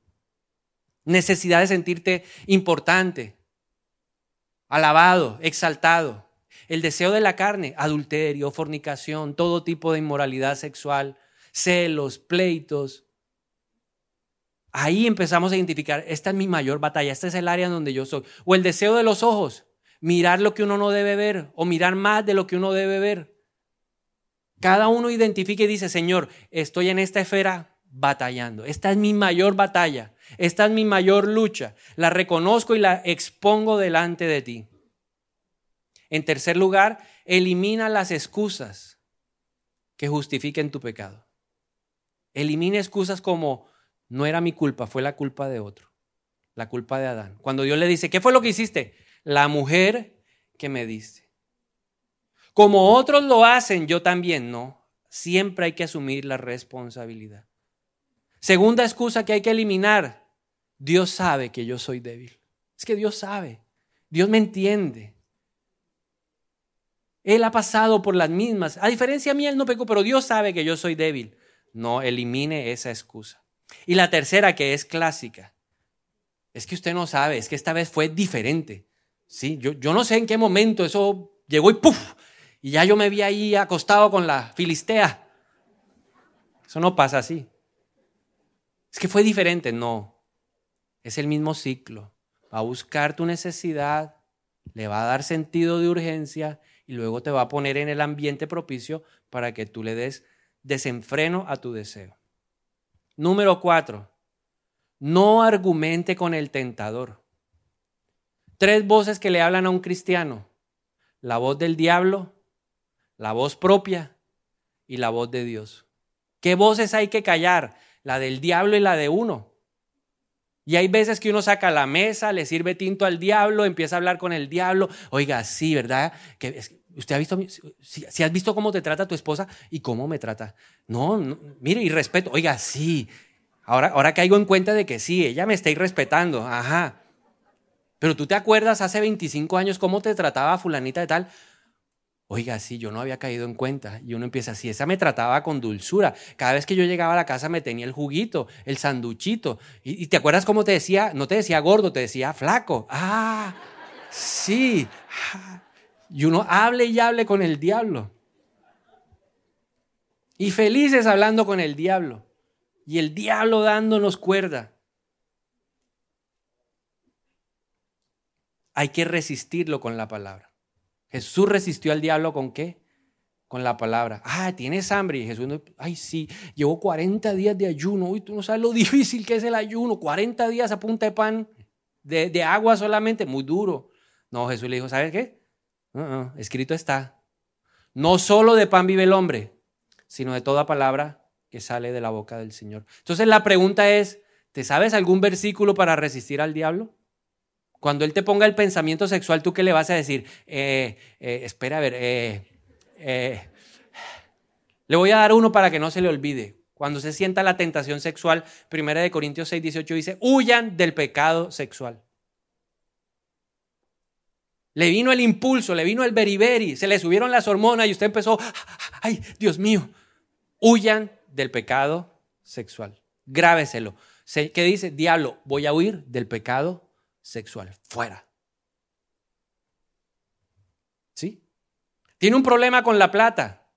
necesidad de sentirte importante, alabado, exaltado. El deseo de la carne, adulterio, fornicación, todo tipo de inmoralidad sexual, celos, pleitos. Ahí empezamos a identificar, esta es mi mayor batalla, esta es el área donde yo soy. O el deseo de los ojos, mirar lo que uno no debe ver o mirar más de lo que uno debe ver. Cada uno identifica y dice, Señor, estoy en esta esfera batallando. Esta es mi mayor batalla. Esta es mi mayor lucha. La reconozco y la expongo delante de ti. En tercer lugar, elimina las excusas que justifiquen tu pecado. Elimina excusas como no era mi culpa, fue la culpa de otro, la culpa de Adán. Cuando Dios le dice, ¿qué fue lo que hiciste? La mujer que me diste. Como otros lo hacen, yo también no. Siempre hay que asumir la responsabilidad. Segunda excusa que hay que eliminar. Dios sabe que yo soy débil. Es que Dios sabe. Dios me entiende. Él ha pasado por las mismas. A diferencia mía, él no pecó, pero Dios sabe que yo soy débil. No elimine esa excusa. Y la tercera, que es clásica, es que usted no sabe, es que esta vez fue diferente. ¿Sí? Yo, yo no sé en qué momento eso llegó y ¡puf! Y ya yo me vi ahí acostado con la filistea. Eso no pasa así. Es que fue diferente. No. Es el mismo ciclo. Va a buscar tu necesidad, le va a dar sentido de urgencia y luego te va a poner en el ambiente propicio para que tú le des desenfreno a tu deseo. Número cuatro, no argumente con el tentador. Tres voces que le hablan a un cristiano. La voz del diablo, la voz propia y la voz de Dios. ¿Qué voces hay que callar? La del diablo y la de uno. Y hay veces que uno saca la mesa, le sirve tinto al diablo, empieza a hablar con el diablo. Oiga, sí, ¿verdad? Que, ¿Usted ha visto, si, has visto cómo te trata tu esposa y cómo me trata? No, mire, y respeto. Oiga, sí. Ahora, ahora caigo en cuenta de que sí, ella me está irrespetando. Ajá. Pero tú te acuerdas hace 25 años cómo te trataba fulanita de tal. Oiga, sí, yo no había caído en cuenta. Y uno empieza así, esa me trataba con dulzura. Cada vez que yo llegaba a la casa me tenía el juguito, el sanduchito. Y, te acuerdas cómo te decía, no te decía gordo, te decía flaco. Ah, sí. Y uno hable y hable con el diablo. Y felices hablando con el diablo. Y el diablo dándonos cuerda. Hay que resistirlo con la palabra. Jesús resistió al diablo con qué? Con la palabra. Ah, tienes hambre. Y Jesús, ay, sí, llevo 40 días de ayuno. Uy, tú no sabes lo difícil que es el ayuno. 40 días a punta de pan, de, agua solamente, muy duro. No, Jesús le dijo, ¿sabes qué? Escrito está. No solo de pan vive el hombre, sino de toda palabra que sale de la boca del Señor. Entonces la pregunta es, ¿te sabes algún versículo para resistir al diablo? Cuando él te ponga el pensamiento sexual, ¿tú qué le vas a decir? Eh, eh, espera, a ver, eh, le voy a dar uno para que no se le olvide. Cuando se sienta la tentación sexual, 1 Corintios 6, 18 dice, huyan del pecado sexual. Le vino el impulso, le vino el beriberi, se le subieron las hormonas y usted empezó, ay, Dios mío, huyan del pecado sexual. Grábeselo. ¿Qué dice? Diablo, voy a huir del pecado sexual. Fuera. ¿Sí? Tiene un problema con la plata.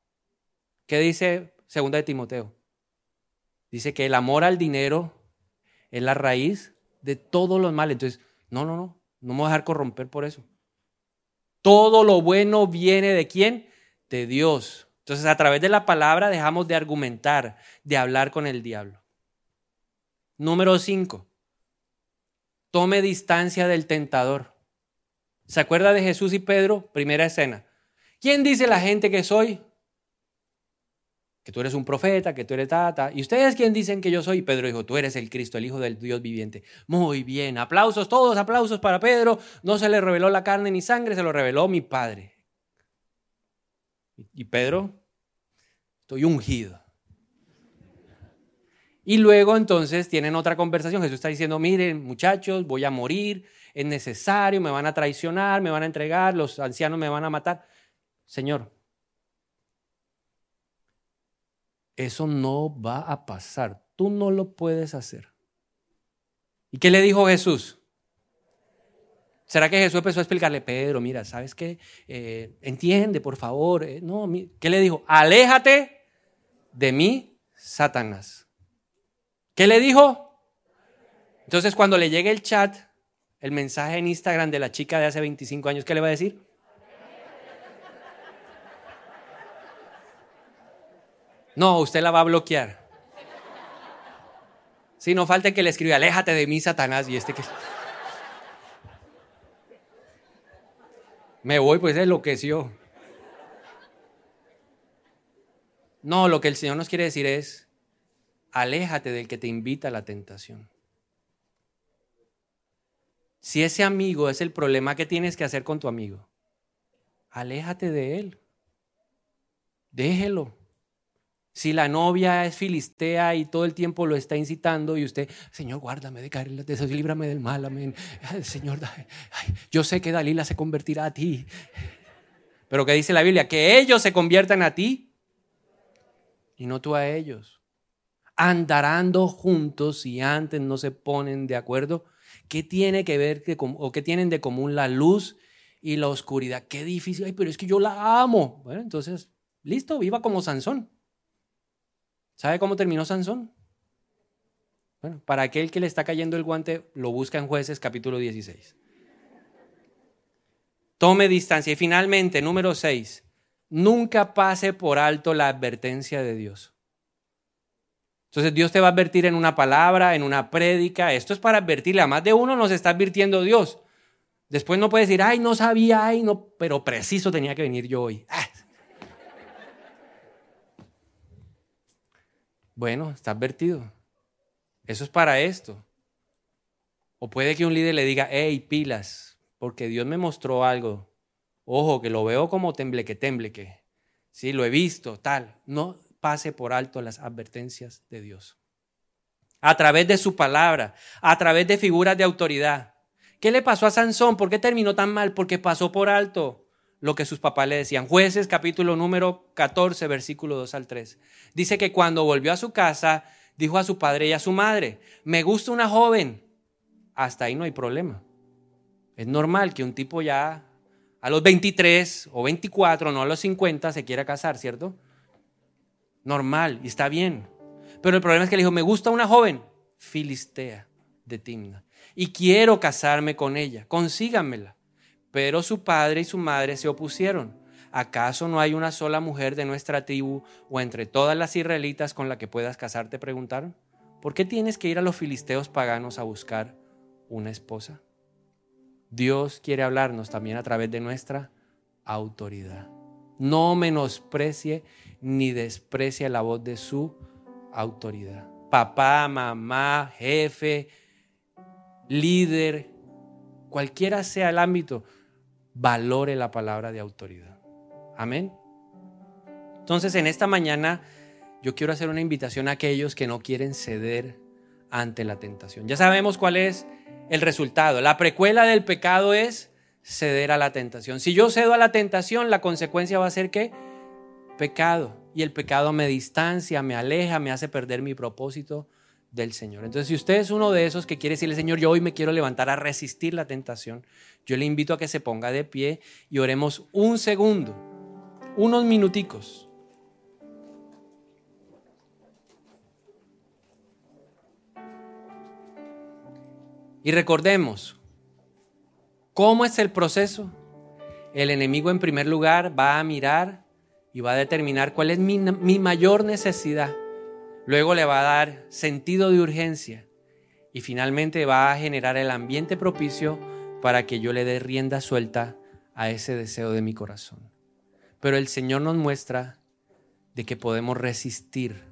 ¿Qué dice segunda de Timoteo? Dice que el amor al dinero es la raíz de todos los males. Entonces, no, no, no, no me voy a dejar corromper por eso. Todo lo bueno viene de quién? De Dios. Entonces, a través de la palabra dejamos de argumentar, de hablar con el diablo. Número 5. Tome distancia del tentador. ¿Se acuerda de Jesús y Pedro? Primera escena. ¿Quién dice la gente que soy? Que tú eres un profeta, que tú eres tata. ¿Y ustedes quién dicen que yo soy? Pedro dijo, tú eres el Cristo, el Hijo del Dios viviente. Muy bien, aplausos, todos aplausos para Pedro. No se le reveló la carne ni sangre, se lo reveló mi Padre. Y Pedro, estoy ungido. Y luego entonces tienen otra conversación. Jesús está diciendo, miren muchachos, voy a morir, es necesario, me van a traicionar, me van a entregar, los ancianos me van a matar. Señor, eso no va a pasar, tú no lo puedes hacer. ¿Y qué le dijo Jesús? ¿Será que Jesús empezó a explicarle, Pedro, mira, ¿sabes qué? Eh, entiende, por favor. Eh, no, ¿qué le dijo? Aléjate de mí, Satanás. ¿Qué le dijo? Entonces cuando le llegue el chat, el mensaje en Instagram de la chica de hace 25 años, ¿qué le va a decir? No, usted la va a bloquear. Si no falta que le escriba, aléjate de mí, Satanás, y este que... Me voy, pues enloqueció. No, lo que el Señor nos quiere decir es, aléjate del que te invita a la tentación. Si ese amigo es el problema, ¿qué tienes que hacer con tu amigo? Aléjate de él. Déjelo. Si la novia es filistea y todo el tiempo lo está incitando y usted, Señor, guárdame de caer líbrame del mal, amén. Señor, yo sé que Dalila se convertirá a ti. Pero ¿qué dice la Biblia? Que ellos se conviertan a ti y no tú a ellos andarando juntos y antes no se ponen de acuerdo? ¿Qué tiene que ver o qué tienen de común la luz y la oscuridad? Qué difícil, Ay, pero es que yo la amo. Bueno, entonces, listo, viva como Sansón. ¿Sabe cómo terminó Sansón? Bueno, para aquel que le está cayendo el guante, lo busca en jueces capítulo 16. Tome distancia. Y finalmente, número 6, nunca pase por alto la advertencia de Dios. Entonces Dios te va a advertir en una palabra, en una prédica. Esto es para advertirle. A más de uno nos está advirtiendo Dios. Después no puede decir, ay, no sabía, ay, no, pero preciso tenía que venir yo hoy. Ah. Bueno, está advertido. Eso es para esto. O puede que un líder le diga, hey, pilas, porque Dios me mostró algo. Ojo, que lo veo como tembleque, tembleque. Sí, lo he visto, tal. No, pase por alto las advertencias de Dios. A través de su palabra, a través de figuras de autoridad. ¿Qué le pasó a Sansón? ¿Por qué terminó tan mal? Porque pasó por alto lo que sus papás le decían. Jueces capítulo número 14, versículo 2 al 3. Dice que cuando volvió a su casa, dijo a su padre y a su madre, me gusta una joven. Hasta ahí no hay problema. Es normal que un tipo ya a los 23 o 24, no a los 50, se quiera casar, ¿cierto? normal y está bien. Pero el problema es que le dijo, me gusta una joven filistea de Timna y quiero casarme con ella, consíganmela. Pero su padre y su madre se opusieron. ¿Acaso no hay una sola mujer de nuestra tribu o entre todas las israelitas con la que puedas casarte? Preguntaron. ¿Por qué tienes que ir a los filisteos paganos a buscar una esposa? Dios quiere hablarnos también a través de nuestra autoridad. No menosprecie ni desprecie la voz de su autoridad. Papá, mamá, jefe, líder, cualquiera sea el ámbito, valore la palabra de autoridad. Amén. Entonces, en esta mañana yo quiero hacer una invitación a aquellos que no quieren ceder ante la tentación. Ya sabemos cuál es el resultado. La precuela del pecado es ceder a la tentación. Si yo cedo a la tentación, la consecuencia va a ser que pecado. Y el pecado me distancia, me aleja, me hace perder mi propósito del Señor. Entonces, si usted es uno de esos que quiere decirle, Señor, yo hoy me quiero levantar a resistir la tentación, yo le invito a que se ponga de pie y oremos un segundo, unos minuticos. Y recordemos, ¿Cómo es el proceso? El enemigo en primer lugar va a mirar y va a determinar cuál es mi, mayor necesidad. Luego le va a dar sentido de urgencia y finalmente va a generar el ambiente propicio para que yo le dé rienda suelta a ese deseo de mi corazón. Pero el Señor nos muestra de que podemos resistir,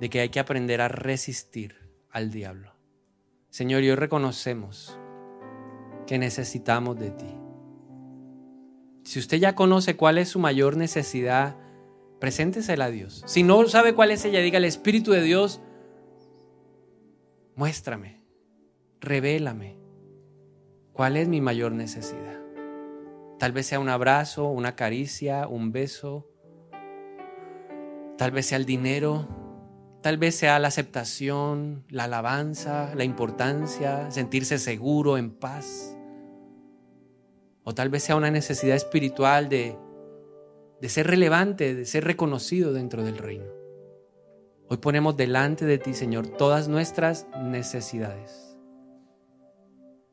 de que hay que aprender a resistir al diablo. Señor, hoy reconocemos que necesitamos de ti. Si usted ya conoce cuál es su mayor necesidad, preséntesela a Dios. Si no sabe cuál es ella, diga el Espíritu de Dios, muéstrame, revélame cuál es mi mayor necesidad. Tal vez sea un abrazo, una caricia, un beso, tal vez sea el dinero, Tal vez sea la aceptación, la alabanza, la importancia, sentirse seguro, en paz. O tal vez sea una necesidad espiritual de, de ser relevante, de ser reconocido dentro del reino. Hoy ponemos delante de ti, Señor, todas nuestras necesidades.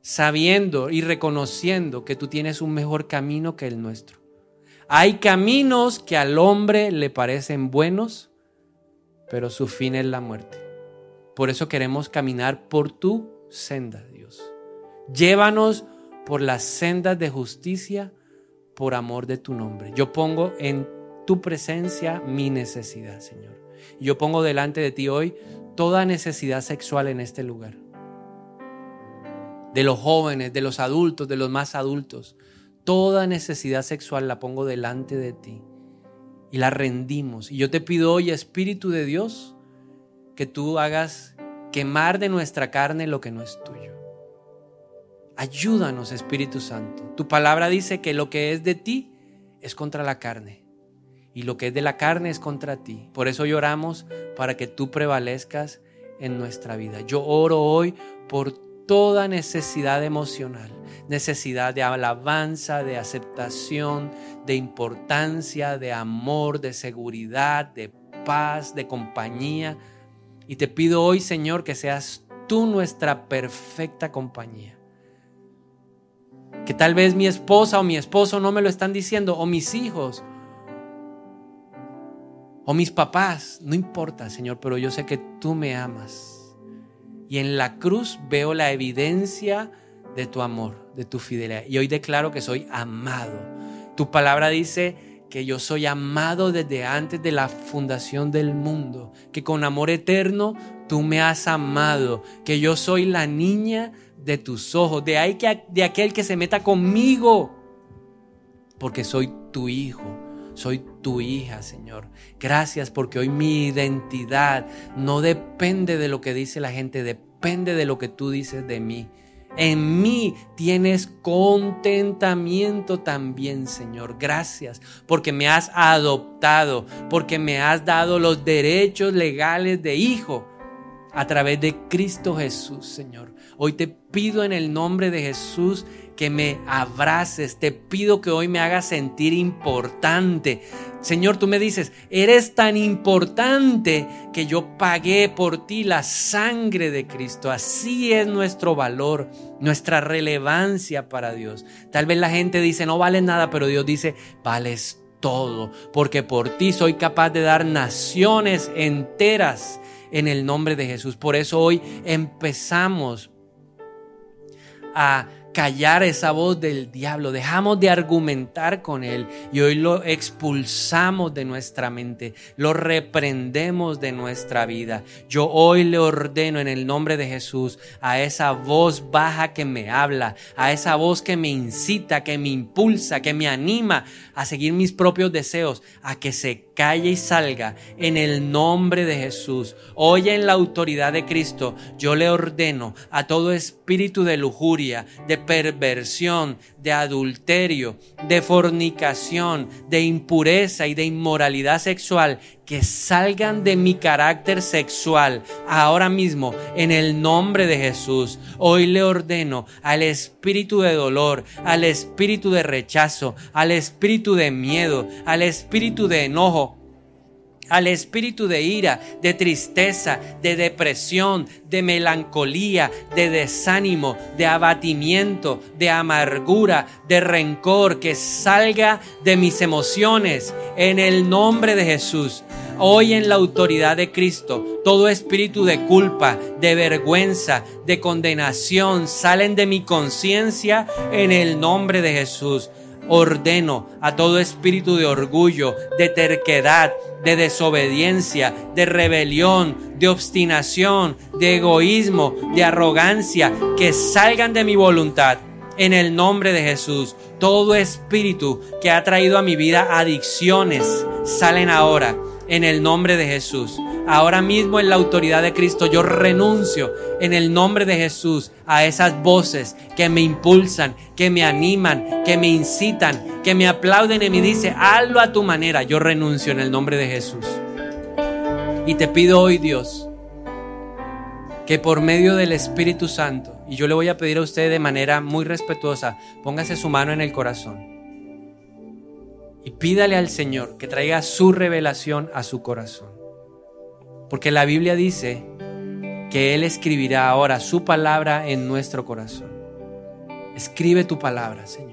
Sabiendo y reconociendo que tú tienes un mejor camino que el nuestro. Hay caminos que al hombre le parecen buenos, pero su fin es la muerte. Por eso queremos caminar por tu senda, Dios. Llévanos por las sendas de justicia por amor de tu nombre. Yo pongo en tu presencia mi necesidad, Señor. Yo pongo delante de ti hoy toda necesidad sexual en este lugar. De los jóvenes, de los adultos, de los más adultos. Toda necesidad sexual la pongo delante de ti y la rendimos. Y yo te pido hoy, Espíritu de Dios, que tú hagas quemar de nuestra carne lo que no es tuyo. Ayúdanos, Espíritu Santo. Tu palabra dice que lo que es de ti es contra la carne y lo que es de la carne es contra ti. Por eso lloramos para que tú prevalezcas en nuestra vida. Yo oro hoy por toda necesidad emocional, necesidad de alabanza, de aceptación, de importancia, de amor, de seguridad, de paz, de compañía. Y te pido hoy, Señor, que seas tú nuestra perfecta compañía que tal vez mi esposa o mi esposo no me lo están diciendo, o mis hijos. o mis papás, no importa, Señor, pero yo sé que tú me amas. Y en la cruz veo la evidencia de tu amor, de tu fidelidad. Y hoy declaro que soy amado. Tu palabra dice que yo soy amado desde antes de la fundación del mundo, que con amor eterno tú me has amado, que yo soy la niña de tus ojos, de ahí que de aquel que se meta conmigo, porque soy tu hijo soy tu hija, Señor. Gracias porque hoy mi identidad no depende de lo que dice la gente, depende de lo que tú dices de mí. En mí tienes contentamiento también, Señor. Gracias porque me has adoptado, porque me has dado los derechos legales de hijo a través de Cristo Jesús, Señor. Hoy te pido en el nombre de Jesús que me abraces, te pido que hoy me hagas sentir importante. Señor, tú me dices, eres tan importante que yo pagué por ti la sangre de Cristo. Así es nuestro valor, nuestra relevancia para Dios. Tal vez la gente dice, no vale nada, pero Dios dice, vales todo, porque por ti soy capaz de dar naciones enteras en el nombre de Jesús. Por eso hoy empezamos a callar esa voz del diablo, dejamos de argumentar con él y hoy lo expulsamos de nuestra mente, lo reprendemos de nuestra vida. Yo hoy le ordeno en el nombre de Jesús a esa voz baja que me habla, a esa voz que me incita, que me impulsa, que me anima a seguir mis propios deseos, a que se calle y salga en el nombre de Jesús. Hoy en la autoridad de Cristo yo le ordeno a todo espíritu de lujuria, de perversión, de adulterio, de fornicación, de impureza y de inmoralidad sexual que salgan de mi carácter sexual ahora mismo en el nombre de Jesús. Hoy le ordeno al espíritu de dolor, al espíritu de rechazo, al espíritu de miedo, al espíritu de enojo, al espíritu de ira, de tristeza, de depresión, de melancolía, de desánimo, de abatimiento, de amargura, de rencor, que salga de mis emociones en el nombre de Jesús. Hoy en la autoridad de Cristo, todo espíritu de culpa, de vergüenza, de condenación salen de mi conciencia en el nombre de Jesús ordeno a todo espíritu de orgullo, de terquedad, de desobediencia, de rebelión, de obstinación, de egoísmo, de arrogancia, que salgan de mi voluntad. En el nombre de Jesús, todo espíritu que ha traído a mi vida adicciones, salen ahora en el nombre de Jesús. Ahora mismo en la autoridad de Cristo yo renuncio en el nombre de Jesús a esas voces que me impulsan, que me animan, que me incitan, que me aplauden y me dice, hazlo a tu manera. Yo renuncio en el nombre de Jesús. Y te pido hoy, Dios, que por medio del Espíritu Santo, y yo le voy a pedir a usted de manera muy respetuosa, póngase su mano en el corazón y pídale al Señor que traiga su revelación a su corazón. Porque la Biblia dice que Él escribirá ahora su palabra en nuestro corazón. Escribe tu palabra, Señor.